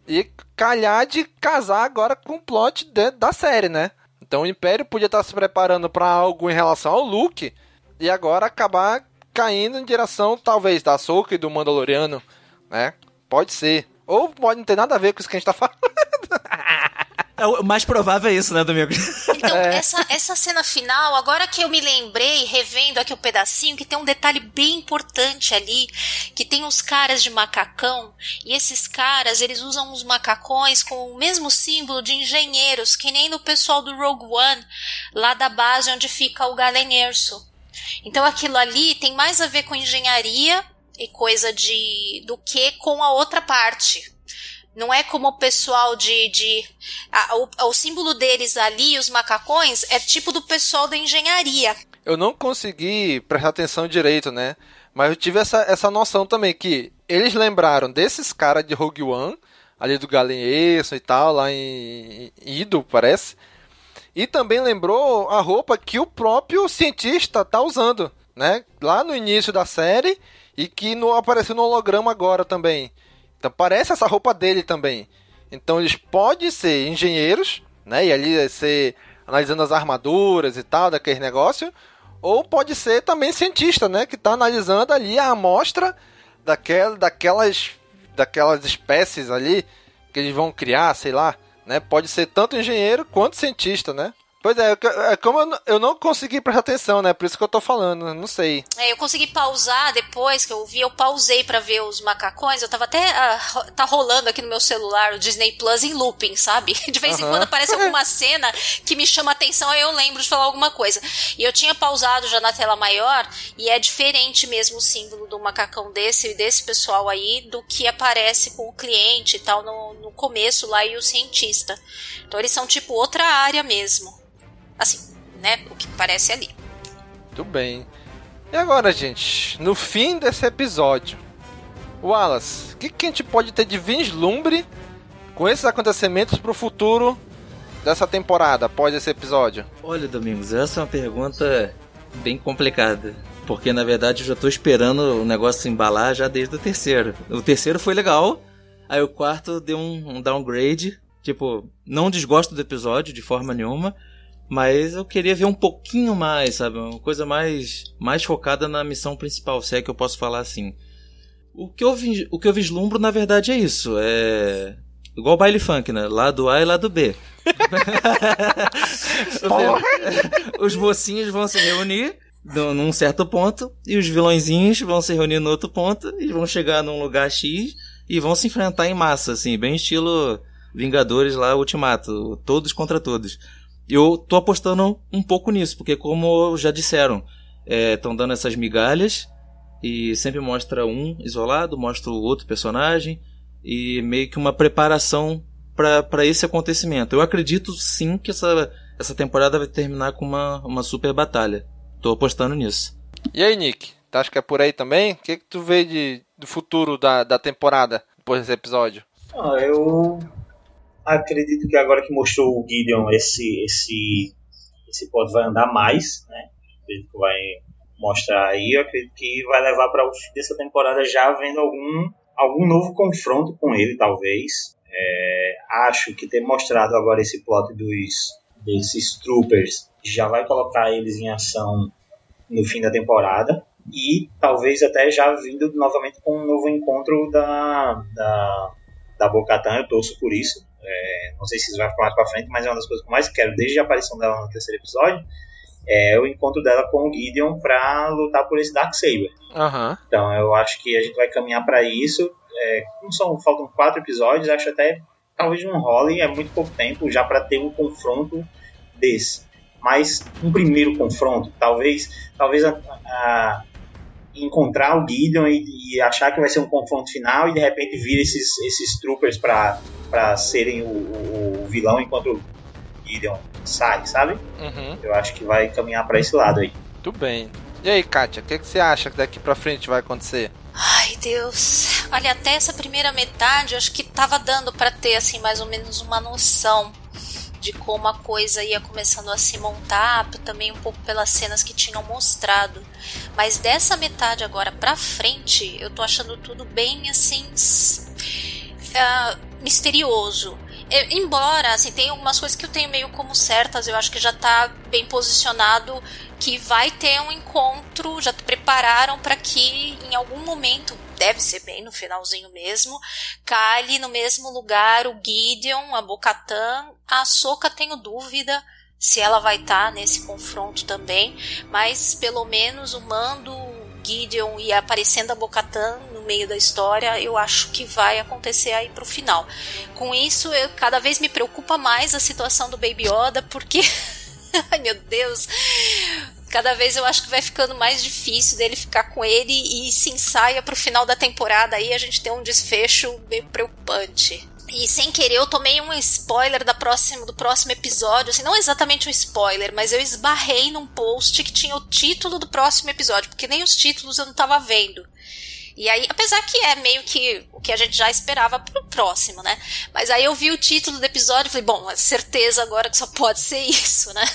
e calhar de casar agora com o plot de, da série, né? Então o Império podia estar tá se preparando para algo em relação ao Luke, e agora acabar caindo em direção, talvez, da Ahsoka e do Mandaloriano, né? Pode ser. Ou pode não ter nada a ver com isso que a gente tá falando. É, o mais provável é isso, né, Domingo? Então, é. essa, essa cena final, agora que eu me lembrei, revendo aqui o um pedacinho, que tem um detalhe bem importante ali, que tem os caras de macacão, e esses caras, eles usam os macacões com o mesmo símbolo de engenheiros, que nem no pessoal do Rogue One, lá da base onde fica o Galen Erso. Então aquilo ali tem mais a ver com engenharia e coisa de do que com a outra parte. Não é como o pessoal de. de a, o, o símbolo deles ali, os macacões, é tipo do pessoal da engenharia. Eu não consegui prestar atenção direito, né? Mas eu tive essa, essa noção também que eles lembraram desses caras de Rogue One, ali do Galen e tal, lá em, em Ido, parece. E também lembrou a roupa que o próprio cientista tá usando, né? Lá no início da série e que não apareceu no holograma agora também. Então parece essa roupa dele também. Então eles podem ser engenheiros, né? E ali ser analisando as armaduras e tal, daquele negócio. Ou pode ser também cientista, né? Que está analisando ali a amostra daquela, daquelas, daquelas espécies ali que eles vão criar, sei lá. Né? Pode ser tanto engenheiro quanto cientista, né? Pois é, é como eu não consegui prestar atenção, né? Por isso que eu tô falando, não sei. É, eu consegui pausar depois que eu vi, eu pausei para ver os macacões. Eu tava até. Uh, tá rolando aqui no meu celular o Disney Plus em looping, sabe? De vez uhum. em quando aparece alguma cena que me chama atenção, aí eu lembro de falar alguma coisa. E eu tinha pausado já na tela maior, e é diferente mesmo o símbolo do macacão desse, desse pessoal aí, do que aparece com o cliente e tal no, no começo lá e o cientista. Então eles são tipo outra área mesmo. Assim, né? O que parece ali. Muito bem. E agora, gente, no fim desse episódio, Wallace, o que, que a gente pode ter de vislumbre com esses acontecimentos pro futuro dessa temporada, após esse episódio? Olha, Domingos, essa é uma pergunta bem complicada. Porque na verdade eu já tô esperando o negócio se embalar já desde o terceiro. O terceiro foi legal, aí o quarto deu um, um downgrade. Tipo, não desgosto do episódio de forma nenhuma, mas eu queria ver um pouquinho mais, sabe? Uma coisa mais, mais focada na missão principal, se é que eu posso falar assim. O que eu, o que eu vislumbro, na verdade, é isso. É. Igual baile funk, né? Lado A e lado B. Os mocinhos vão se reunir num certo ponto e os vilõezinhos vão se reunir no outro ponto e vão chegar num lugar X e vão se enfrentar em massa, assim, bem estilo Vingadores lá, Ultimato, todos contra todos. Eu tô apostando um pouco nisso, porque como já disseram, estão é, dando essas migalhas e sempre mostra um isolado, mostra o outro personagem e meio que uma preparação para esse acontecimento. Eu acredito sim que essa, essa temporada vai terminar com uma, uma super batalha. Tô apostando nisso. E aí, Nick? Tu acha que é por aí também? O que, que tu vê de, do futuro da, da temporada depois desse episódio? Ah, eu acredito que agora que mostrou o Gideon esse esse esse pod vai andar mais, né? Acredito que vai mostrar aí, eu acredito que vai levar para o fim dessa temporada já vendo algum algum novo confronto com ele, talvez. É, acho que ter mostrado agora esse plot dos desses troopers já vai colocar eles em ação no fim da temporada e talvez até já vindo novamente com um novo encontro da da, da Bocatan, eu torço por isso. É, não sei se isso vai ficar mais pra frente, mas é uma das coisas que eu mais quero desde a aparição dela no terceiro episódio. É o encontro dela com o Gideon pra lutar por esse Darksaber. Uhum. Então eu acho que a gente vai caminhar para isso. É, como são, faltam quatro episódios, acho até talvez um role, é muito pouco tempo já para ter um confronto desse. Mas um primeiro confronto, talvez, talvez a, a encontrar o Gideon e, e, achar que vai ser um confronto final e de repente vir esses, esses troopers para serem o, o, o, vilão enquanto o Gideon sai, sabe? Uhum. Eu acho que vai caminhar para esse lado aí. Muito bem. E aí, Kátia, o que, que você acha que daqui para frente vai acontecer? Ai, Deus. Olha, até essa primeira metade, acho que tava dando para ter assim mais ou menos uma noção de como a coisa ia começando a se montar, também um pouco pelas cenas que tinham mostrado. Mas dessa metade agora pra frente, eu tô achando tudo bem assim. Uh, misterioso. Eu, embora, assim, tem algumas coisas que eu tenho meio como certas, eu acho que já tá bem posicionado que vai ter um encontro, já prepararam para que em algum momento, deve ser bem no finalzinho mesmo, cale no mesmo lugar o Gideon, a Bocatan, a Soca tenho dúvida se ela vai estar tá nesse confronto também, mas pelo menos o mando Gideon e aparecendo a Bocatan no meio da história, eu acho que vai acontecer aí pro final. Com isso, eu, cada vez me preocupa mais a situação do Baby Yoda, porque Ai meu Deus, cada vez eu acho que vai ficando mais difícil dele ficar com ele e se ensaia pro final da temporada aí a gente tem um desfecho meio preocupante. E sem querer eu tomei um spoiler da próxima, do próximo episódio, assim, não exatamente um spoiler, mas eu esbarrei num post que tinha o título do próximo episódio, porque nem os títulos eu não tava vendo. E aí, apesar que é meio que o que a gente já esperava pro próximo, né? Mas aí eu vi o título do episódio e falei, bom, é certeza agora que só pode ser isso, né?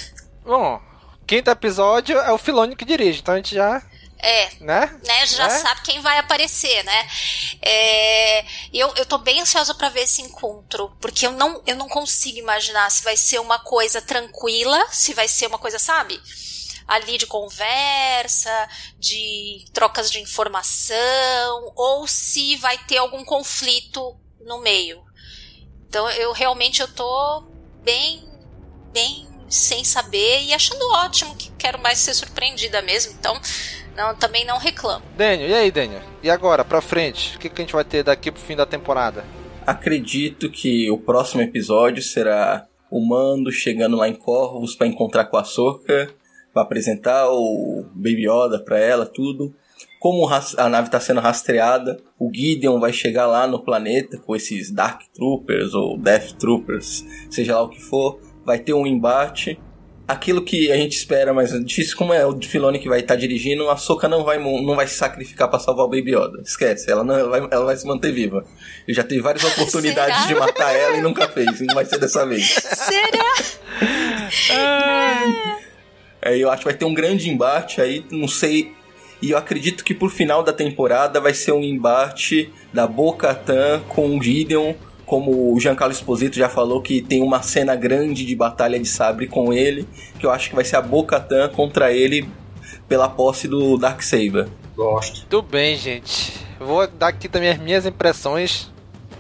Bom, quinto episódio é o Filone que dirige, então a gente já é. Né? né? Já é? sabe quem vai aparecer, né? É, eu, eu tô bem ansiosa para ver esse encontro, porque eu não, eu não consigo imaginar se vai ser uma coisa tranquila, se vai ser uma coisa, sabe? Ali de conversa, de trocas de informação, ou se vai ter algum conflito no meio. Então eu realmente eu tô bem, bem sem saber e achando ótimo que quero mais ser surpreendida mesmo. Então, não, também não reclamo. Daniel, e aí, Daniel? E agora, pra frente? O que, que a gente vai ter daqui pro fim da temporada? Acredito que o próximo episódio será o Mando chegando lá em Corvus para encontrar com a Soca, para apresentar o Baby Yoda pra ela, tudo. Como a nave está sendo rastreada, o Gideon vai chegar lá no planeta com esses Dark Troopers ou Death Troopers, seja lá o que for, vai ter um embate aquilo que a gente espera, mas é difícil como é o de Filoni que vai estar dirigindo, a Soca não vai, não vai se sacrificar pra salvar o Baby Yoda. Esquece, ela, não, ela, vai, ela vai se manter viva. Ele já teve várias oportunidades de matar ela e nunca fez, não vai ser dessa vez. Será? Aí eu acho que vai ter um grande embate aí, não sei. E eu acredito que por final da temporada vai ser um embate da Bo-Katan com o Gideon, como o Giancarlo Esposito já falou que tem uma cena grande de batalha de sabre com ele, que eu acho que vai ser a Bo-Katan contra ele pela posse do Darksaber. Gosto. Tudo bem, gente. Vou dar aqui também as minhas impressões.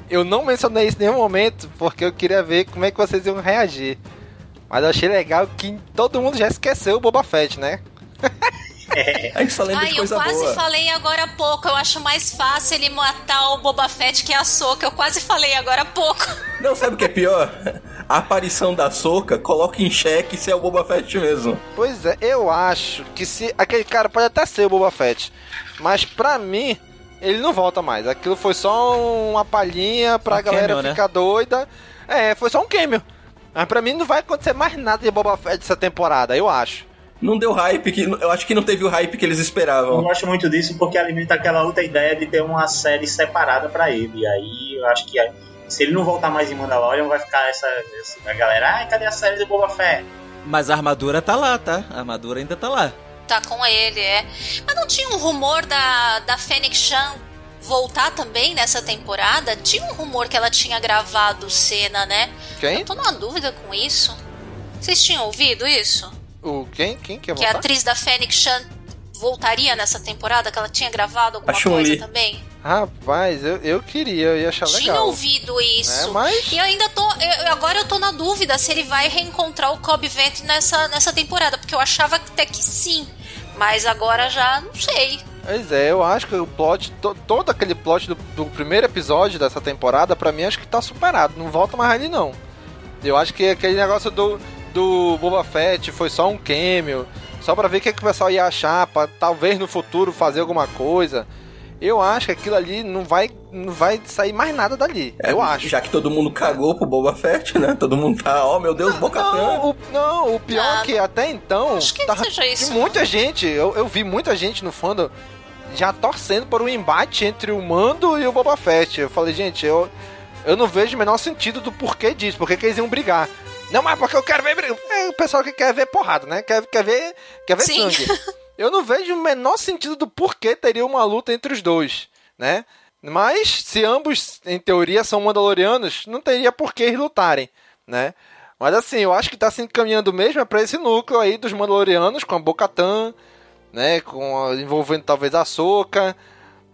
Eu não mencionei isso em nenhum momento, porque eu queria ver como é que vocês iam reagir. Mas eu achei legal que todo mundo já esqueceu o Boba Fett, né? A gente só lembra Ai, de eu coisa quase boa. falei agora há pouco. Eu acho mais fácil ele matar o Boba Fett que a Soca. Eu quase falei agora há pouco. Não, sabe o que é pior? A aparição da Soca coloca em xeque se é o Boba Fett mesmo. Pois é, eu acho que se. Aquele cara pode até ser o Boba Fett. Mas pra mim, ele não volta mais. Aquilo foi só uma palhinha pra Um galera cameo, né? ficar doida. É, foi só um cameo. Mas pra mim não vai acontecer mais nada de Boba Fett essa temporada, eu acho. Não deu hype, que, eu acho que não teve o hype que eles Eu esperavam. não gosto muito disso porque alimenta aquela outra ideia de ter uma série separada pra ele. E aí eu acho que se ele não voltar mais em Mandalorian, vai ficar essa, essa a galera, ai, cadê a série do Boba Fett? Mas a armadura tá lá, tá? A armadura ainda tá lá. Tá com ele, é. Mas não tinha um rumor da, da Fennec Chan voltar também nessa temporada? Tinha um rumor que ela tinha gravado cena, né? Quem? Eu tô numa dúvida com isso. Vocês tinham ouvido isso? O quem? Quem quer Que a atriz da Fennec Chan voltaria nessa temporada? Que ela tinha gravado alguma coisa também? Rapaz, eu, eu queria, eu ia achar Tinha legal. ouvido isso. É, mas- E eu ainda tô. eu- agora eu tô na dúvida se ele vai reencontrar o Cobb Vent nessa, nessa temporada. Porque eu achava até que sim. Mas agora já não sei. Pois é, eu acho que o plot, to- todo aquele plot do, do primeiro episódio dessa temporada, pra mim, acho que tá superado. Não volta mais ali, não. Eu acho que aquele negócio do, do Boba Fett foi só um cameo, só pra ver o que, que o pessoal ia achar, pra talvez no futuro fazer alguma coisa. Eu acho que aquilo ali não vai, não vai sair mais nada dali. É, eu acho. Já que todo mundo cagou pro Boba Fett, né? Todo mundo tá, ó, meu Deus, Boca Não, o, não, o pior Ah, é que até então. acho que tava- seja isso. muita gente, eu, eu vi muita gente no fandom já torcendo por um embate entre o Mando e o Boba Fett. Eu falei, gente, eu, eu não vejo o menor sentido do porquê disso, porque que eles iam brigar. Não, mas porque eu quero ver briga. É o pessoal que quer ver porrada, né? Quer, quer ver, quer ver Sim. sangue. Eu não vejo o menor sentido do porquê teria uma luta entre os dois, né? Mas se ambos, em teoria, são mandalorianos, não teria por que lutarem, né? Mas assim, eu acho que tá se encaminhando mesmo é pra esse núcleo aí dos mandalorianos com a Bo-Katan, né? Com a- envolvendo talvez a Soca,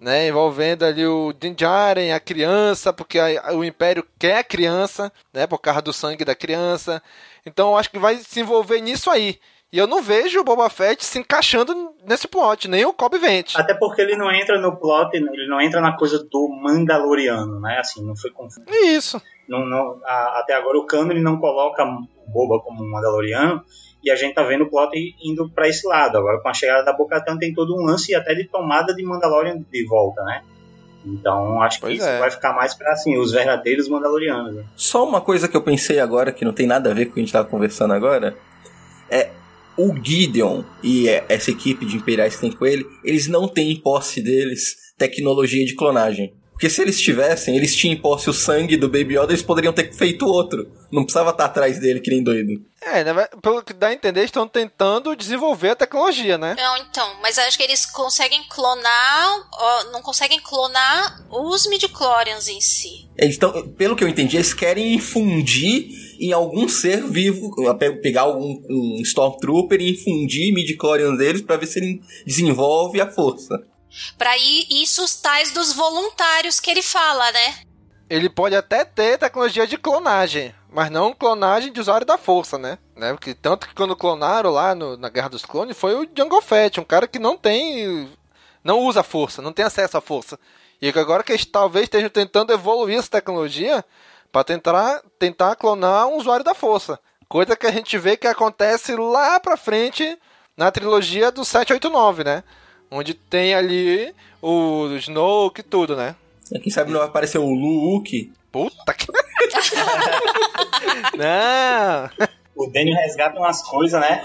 né? Envolvendo ali o Djarin, a criança, porque a- o Império quer a criança, né? Por causa do sangue da criança. Então eu acho que vai se envolver nisso aí. E eu não vejo o Boba Fett se encaixando nesse plot, nem o Cobb Vent. Até porque ele não entra no plot, ele não entra na coisa do Mandaloriano, né? Assim, não foi confuso. Isso. Não, não, a- até agora o Cano ele não coloca o Boba como um Mandaloriano e a gente tá vendo o plot indo pra esse lado. Agora com a chegada da Bo-Katan tem todo um lance até de tomada de Mandalorian de volta, né? Então acho que Pois isso é. vai ficar mais pra assim, os verdadeiros Mandalorianos. né? Só uma coisa que eu pensei agora, que não tem nada a ver com o que a gente tava conversando agora, é o Gideon e é, essa equipe de Imperiais que tem com ele, eles não têm em posse deles tecnologia de clonagem. Porque se eles tivessem, eles tinham em posse o sangue do Baby Yoda, eles poderiam ter feito outro. Não precisava estar atrás dele que nem doido. É, ve- pelo que dá a entender, estão tentando desenvolver a tecnologia, né? Não, então, mas acho que eles conseguem clonar. ó, não conseguem clonar os midichlorians em si. Eles tão, pelo que eu entendi, eles querem infundir em algum ser vivo, pe- pegar algum um Stormtrooper e infundir midichlorians deles pra ver se ele desenvolve a força. Ir isso os tais dos voluntários que ele fala, né? Ele pode até ter tecnologia de clonagem, mas não clonagem de usuário da força, né? né? Porque tanto que quando clonaram lá no- na Guerra dos Clones foi o Jungle Fett, um cara que não tem. não usa força, não tem acesso à força. E agora que eles talvez estejam tentando evoluir essa tecnologia para tentar, tentar clonar um usuário da força. Coisa que a gente vê que acontece lá pra frente na trilogia do 789, né? Onde tem ali o Snoke e tudo, né? Quem sabe não vai aparecer o Luke. Puta que. não! O o Daniel resgata umas coisas, né?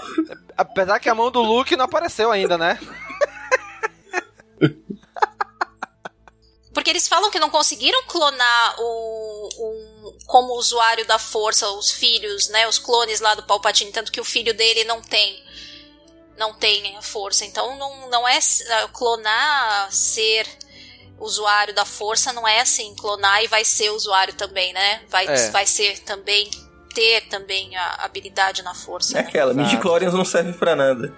Apesar que a mão do Luke não apareceu ainda, né? Porque eles falam que não conseguiram clonar o, o, como usuário da força os filhos, né? Os clones lá do Palpatine, tanto que o filho dele não tem. Não tem força. Então não, não é clonar ser usuário da força, não é assim, clonar e vai ser usuário também, né? Vai, É. vai ser também, ter também a habilidade na força. É né? aquela, midi-chlorians não serve pra nada.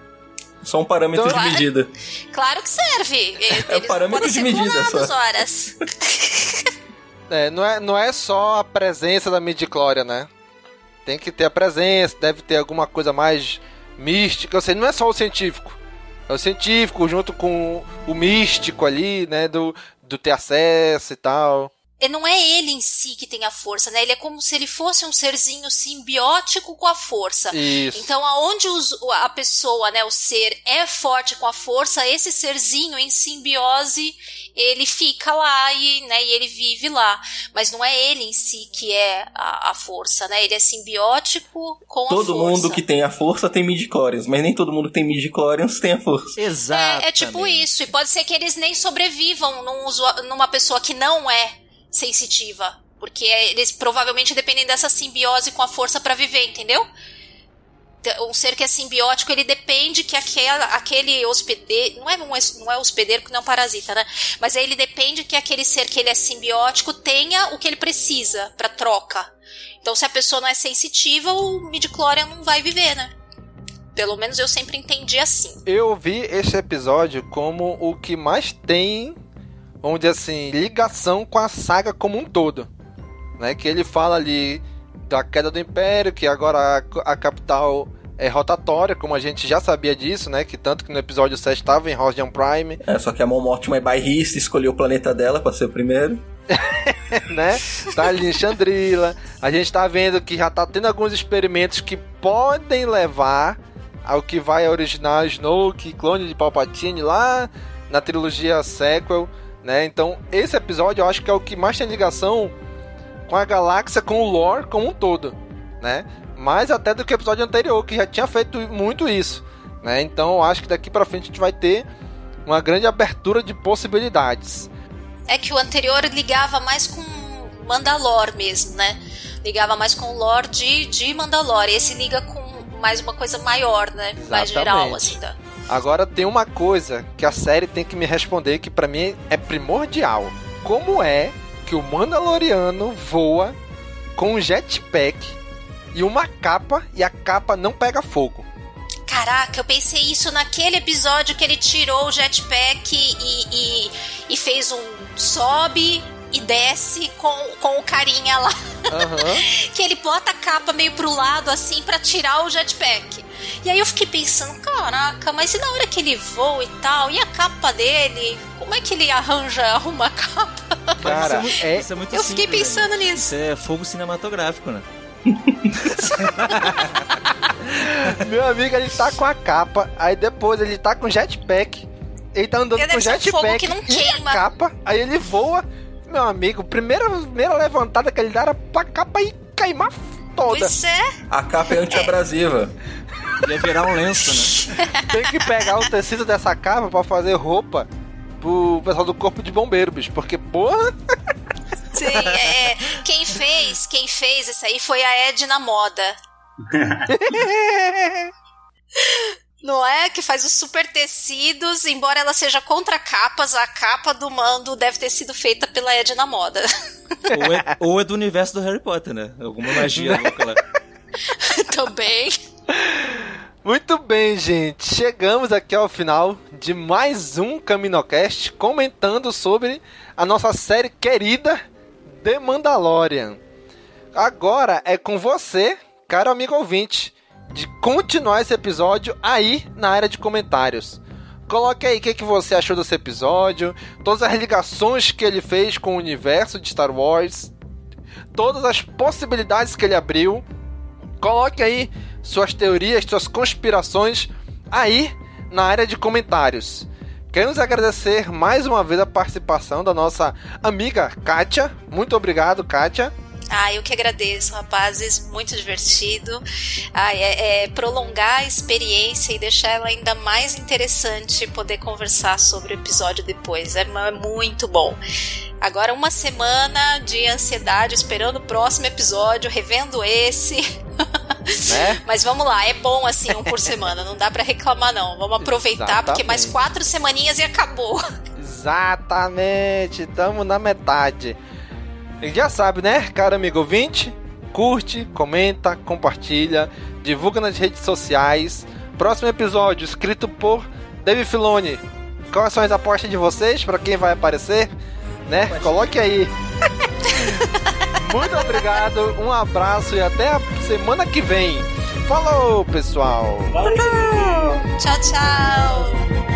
Só um parâmetro Então- de medida. Claro que serve. É o parâmetro podem de medida só. horas. É, não é, não é só a presença da midichlorian, né? Tem que ter a presença, deve ter alguma coisa mais mística. Sei, não é só o científico. É o científico junto com o místico ali, né? Do, do ter acesso e tal. E não é ele em si que tem a força, né? Ele é como se ele fosse um serzinho simbiótico com a força. Isso. Então, aonde os- a pessoa, né, o ser é forte com a força, esse serzinho em simbiose, ele fica lá e, né, e ele vive lá. Mas não é ele em si que é a, a força, né? Ele é simbiótico com a Todo força. mundo que tem a força tem midi-chlorians, mas nem todo mundo que tem midi-chlorians tem a força. Exato. É, é tipo isso. E pode ser que eles nem sobrevivam num numa pessoa que não é sensitiva. Porque é- eles provavelmente dependem dessa simbiose com a força pra viver, entendeu? Te- Um ser que é simbiótico, ele depende que aquela, aquele hospedeiro. Não é, um não é hospedeiro porque não é um parasita, né? Mas ele depende que aquele ser que ele é simbiótico tenha o que ele precisa pra troca. Então, se a pessoa não é sensitiva, o midichlorian não vai viver, né? Pelo menos eu sempre entendi assim. Eu vi esse episódio como o que mais tem, dizer assim, ligação com a saga como um todo. Né? Que ele fala ali da queda do Império, que agora a, a capital é rotatória, como a gente já sabia disso, né? Que tanto que no episódio 7 estava em Rosdian Prime, É, só que a Mon Mothma é bairrista, escolheu o planeta dela pra ser o primeiro. né? Tá ali em Chandrila. A gente tá vendo que já tá tendo alguns experimentos que podem levar ao que vai originar Snoke, clone de Palpatine lá na trilogia sequel, né? Então, esse episódio eu acho que é o que mais tem ligação com a galáxia, com o lore como um todo, né? Mais até do que o episódio anterior, que já tinha feito muito isso, né? Então, eu acho que daqui pra frente a gente vai ter uma grande abertura de possibilidades. É que o anterior ligava mais com Mandalor mesmo, né? Ligava mais com o lore de, de Mandalor. E esse liga com mais uma coisa maior, né? Mais geral, assim. Da... Agora tem uma coisa que a série tem que me responder que pra mim é primordial. Como é que o Mandaloriano voa com um jetpack e uma capa e a capa não pega fogo? Caraca, eu pensei isso naquele episódio que ele tirou o jetpack e, e, e fez um sobe e desce com, com o carinha lá. que ele bota a capa meio pro lado assim pra tirar o jetpack. E aí eu fiquei pensando, caraca, mas e na hora que ele voa e tal, e a capa dele? Como é que ele arranja uma capa? Cara, isso é, é- isso é muito Eu fiquei simples, pensando né? nisso. Isso é fogo cinematográfico, né? Meu amigo, ele tá com a capa, aí depois ele tá com jetpack. Ele tá andando Deve com um jetpack que não e a capa, aí ele voa. Meu amigo, primeira, primeira levantada que ele dá era pra capa e queimar toda. Pois é. A capa é antiabrasiva. Ia virar um lenço, né? Tem que pegar o tecido dessa capa pra fazer roupa pro pessoal do corpo de bombeiro, bicho. Porque, porra. Sim, é, quem fez, quem fez isso aí foi a Edna Moda. Não é? Que faz os super tecidos, embora ela seja contra capas, a capa do mando deve ter sido feita pela Edna Moda. Ou é, ou é do universo do Harry Potter, né? Alguma magia louca lá. Também. Muito bem, gente. Chegamos aqui ao final de mais um Caminocast comentando sobre a nossa série querida The Mandalorian. Agora é com você, caro amigo ouvinte, de continuar esse episódio aí na área de comentários. Coloque aí o que, que você achou desse episódio, todas as ligações que ele fez com o universo de Star Wars, todas as possibilidades que ele abriu. Coloque aí suas teorias, suas conspirações aí na área de comentários. Queremos agradecer mais uma vez a participação da nossa amiga Kátia. Muito obrigado, Kátia. Ah, eu que agradeço, rapazes. Muito divertido. Ah, é, é, prolongar a experiência e deixar ela ainda mais interessante poder conversar sobre o episódio depois. É, é muito bom. Agora uma semana de ansiedade esperando o próximo episódio, revendo esse. Né? Mas vamos lá, é bom assim, um por semana, não dá para reclamar não. Vamos aproveitar Exatamente. porque mais quatro semaninhas e acabou. Exatamente, estamos na metade. E já sabe, né, cara amigo ouvinte? Curte, comenta, compartilha, divulga nas redes sociais. Próximo episódio, escrito por David Filoni. Quais são as apostas de vocês para quem vai aparecer? Né? Coloque aí. Muito obrigado, um abraço e até a semana que vem. Falou, pessoal. Tchau, tchau.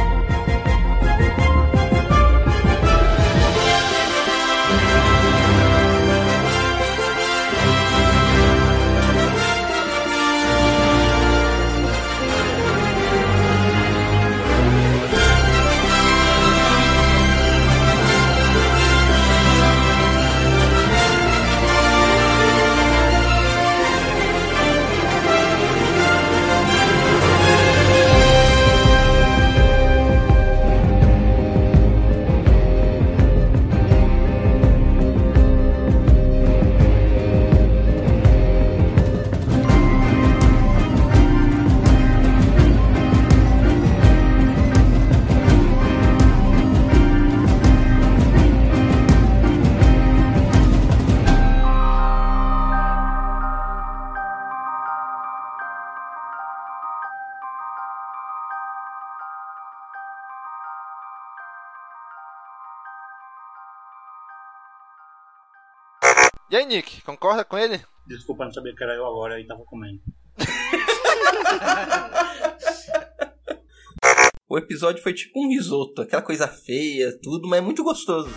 E aí, Nick, concorda com ele? Desculpa, não sabia que era eu agora e tava comendo. o episódio foi tipo um risoto, aquela coisa feia, tudo, mas é muito gostoso.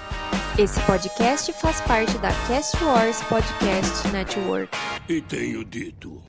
Esse podcast faz parte da Cast Wars Podcast Network. E tenho dito.